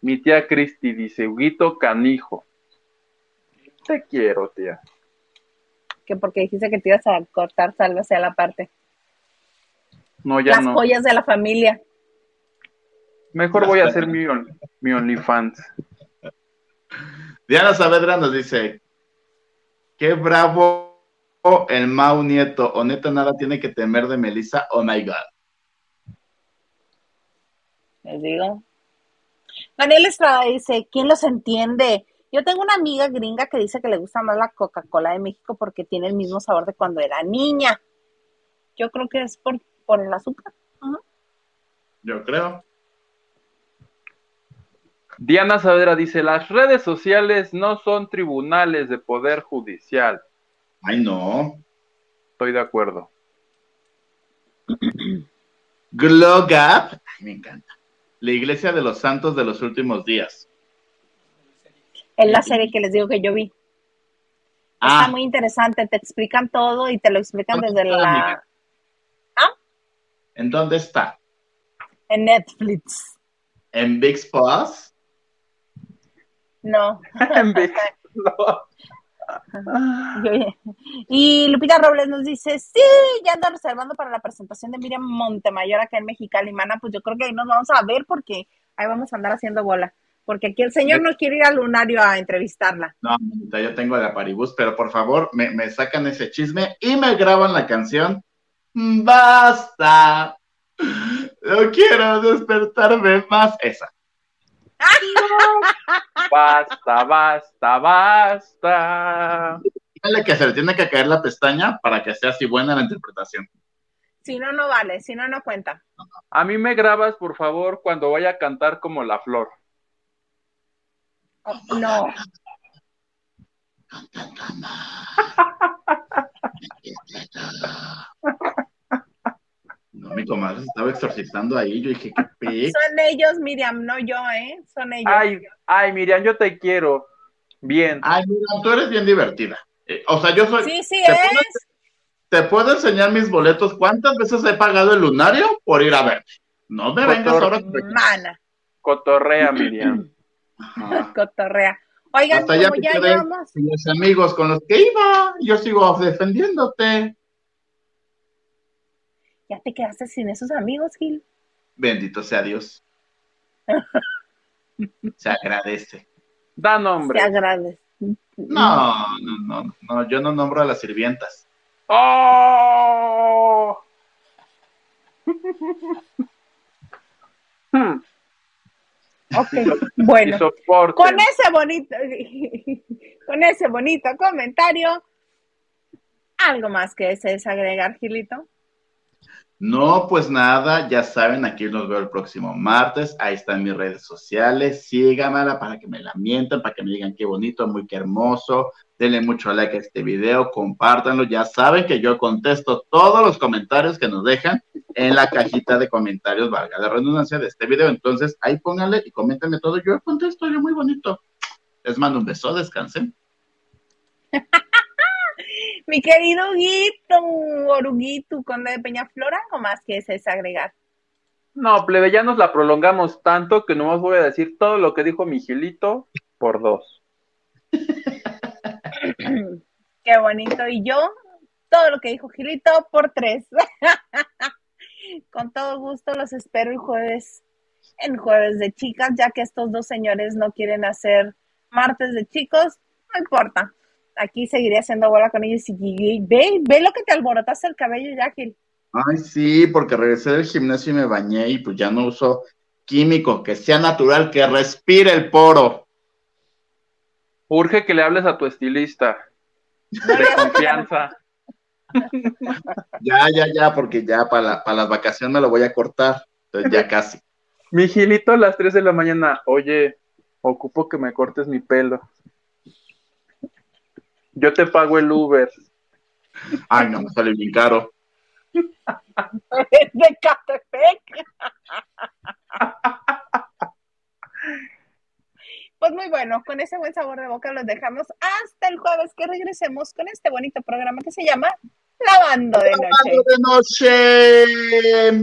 Mi tía Cristi dice, Huguito canijo. Te quiero, tía. Que porque dijiste que te ibas a cortar salva sea la parte. No, ya Las no. joyas de la familia. Mejor voy a hacer mi, on- mi OnlyFans. Diana Saavedra nos dice, qué bravo el Mau Nieto. O neta nada tiene que temer de Melissa. Oh my God. Les digo. Daniel Estrada dice, ¿quién los entiende? Yo tengo una amiga gringa que dice que le gusta más la Coca-Cola de México porque tiene el mismo sabor de cuando era niña. Yo creo que es por, por el azúcar. Yo creo. Diana Saavedra dice, las redes sociales no son tribunales de poder judicial. Ay, no. Estoy de acuerdo. Glow Gap. Ay, me encanta. La iglesia de los santos de los últimos días. Es la serie que les digo que yo vi. Está Ah, muy interesante, te explican todo y te lo explican ¿Dónde desde la amiga? ¿en dónde está? en Netflix. ¿En Big Spots? No. En vez- Yo- Y Lupita Robles nos dice, sí, ya anda reservando para la presentación de Miriam Montemayor acá en Mexicali, mana, pues yo creo que ahí nos vamos a ver porque ahí vamos a andar haciendo bola. Porque aquí el señor no quiere ir al lunario a entrevistarla. No, yo tengo la paribus, pero por favor, me, me sacan ese chisme y me graban la canción. Basta. No quiero despertarme más. Esa. Basta, basta, basta. Dígale que se le tiene que caer la pestaña para que sea así buena la interpretación. Si no, no vale, si no, no cuenta. A mí me grabas, por favor, cuando vaya a cantar como la flor. Oh, no. Mi comadre se estaba exorcizando ahí. Yo dije, qué pe. Son ellos, Miriam, no yo, ¿eh? Son ellos. Ay, ay, Miriam, yo te quiero. Bien. Ay, mira, tú eres bien divertida. Eh, o sea, yo soy. Sí, sí, ¿Te es. puedo- Te puedo enseñar mis boletos. ¿Cuántas veces he pagado el lunario por ir a verte? No me vengas ahora. Mana, Cotorrea, Miriam. Ajá. cotorrea. Oigan, Hasta ya como ya quedé llevamos, los amigos con los que iba. Yo sigo defendiéndote. Ya te quedaste sin esos amigos, Gil. Bendito sea Dios. Se agradece. Da nombre. agradezco. No, no, no, no, yo no nombro a las sirvientas. ¡Oh! Hmm, Ok, bueno. Con ese bonito, con ese bonito comentario, algo más que desees agregar, Gilito. No, pues nada, ya saben, aquí los veo el próximo martes. Ahí están mis redes sociales. Síganmela para que me la mientan, para que me digan qué bonito, muy qué hermoso. Denle mucho like a este video, compártanlo. Ya saben que yo contesto todos los comentarios que nos dejan en la cajita de comentarios, valga la redundancia de este video. Entonces, ahí pónganle y coméntenme todo. Yo contesto, yo muy bonito. Les mando un beso, descansen. Mi querido Guito, Oruguito, conde de Peñaflor, algo más que desees agregar. No, plebe, ya nos la prolongamos tanto que nomás voy a decir todo lo que dijo mi Gilito por dos. Qué bonito. Y yo, todo lo que dijo Gilito por tres. Con todo gusto los espero el jueves, en jueves de chicas, ya que estos dos señores no quieren hacer martes de chicos, no importa. Aquí seguiré haciendo bola con ellos y y- ve, ve lo que te alborotaste el cabello ya, Gil. Ay, sí, porque regresé del gimnasio y me bañé y pues ya no uso químico, que sea natural, que respire el poro. Urge que le hables a tu estilista de confianza. Ya, ya, ya, porque ya para las vacaciones me lo voy a cortar. Entonces ya casi. Mi Gilito a las 3 de la mañana, oye, ocupo que me cortes mi pelo. Yo te pago el Uber. Ay, no, me sale bien caro. de Catepec. Pues muy bueno, con ese buen sabor de boca los dejamos hasta el jueves que regresemos con este bonito programa que se llama Lavando de Noche. de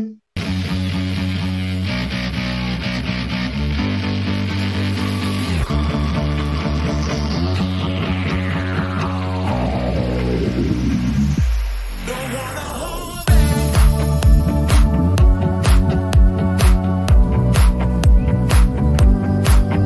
noche.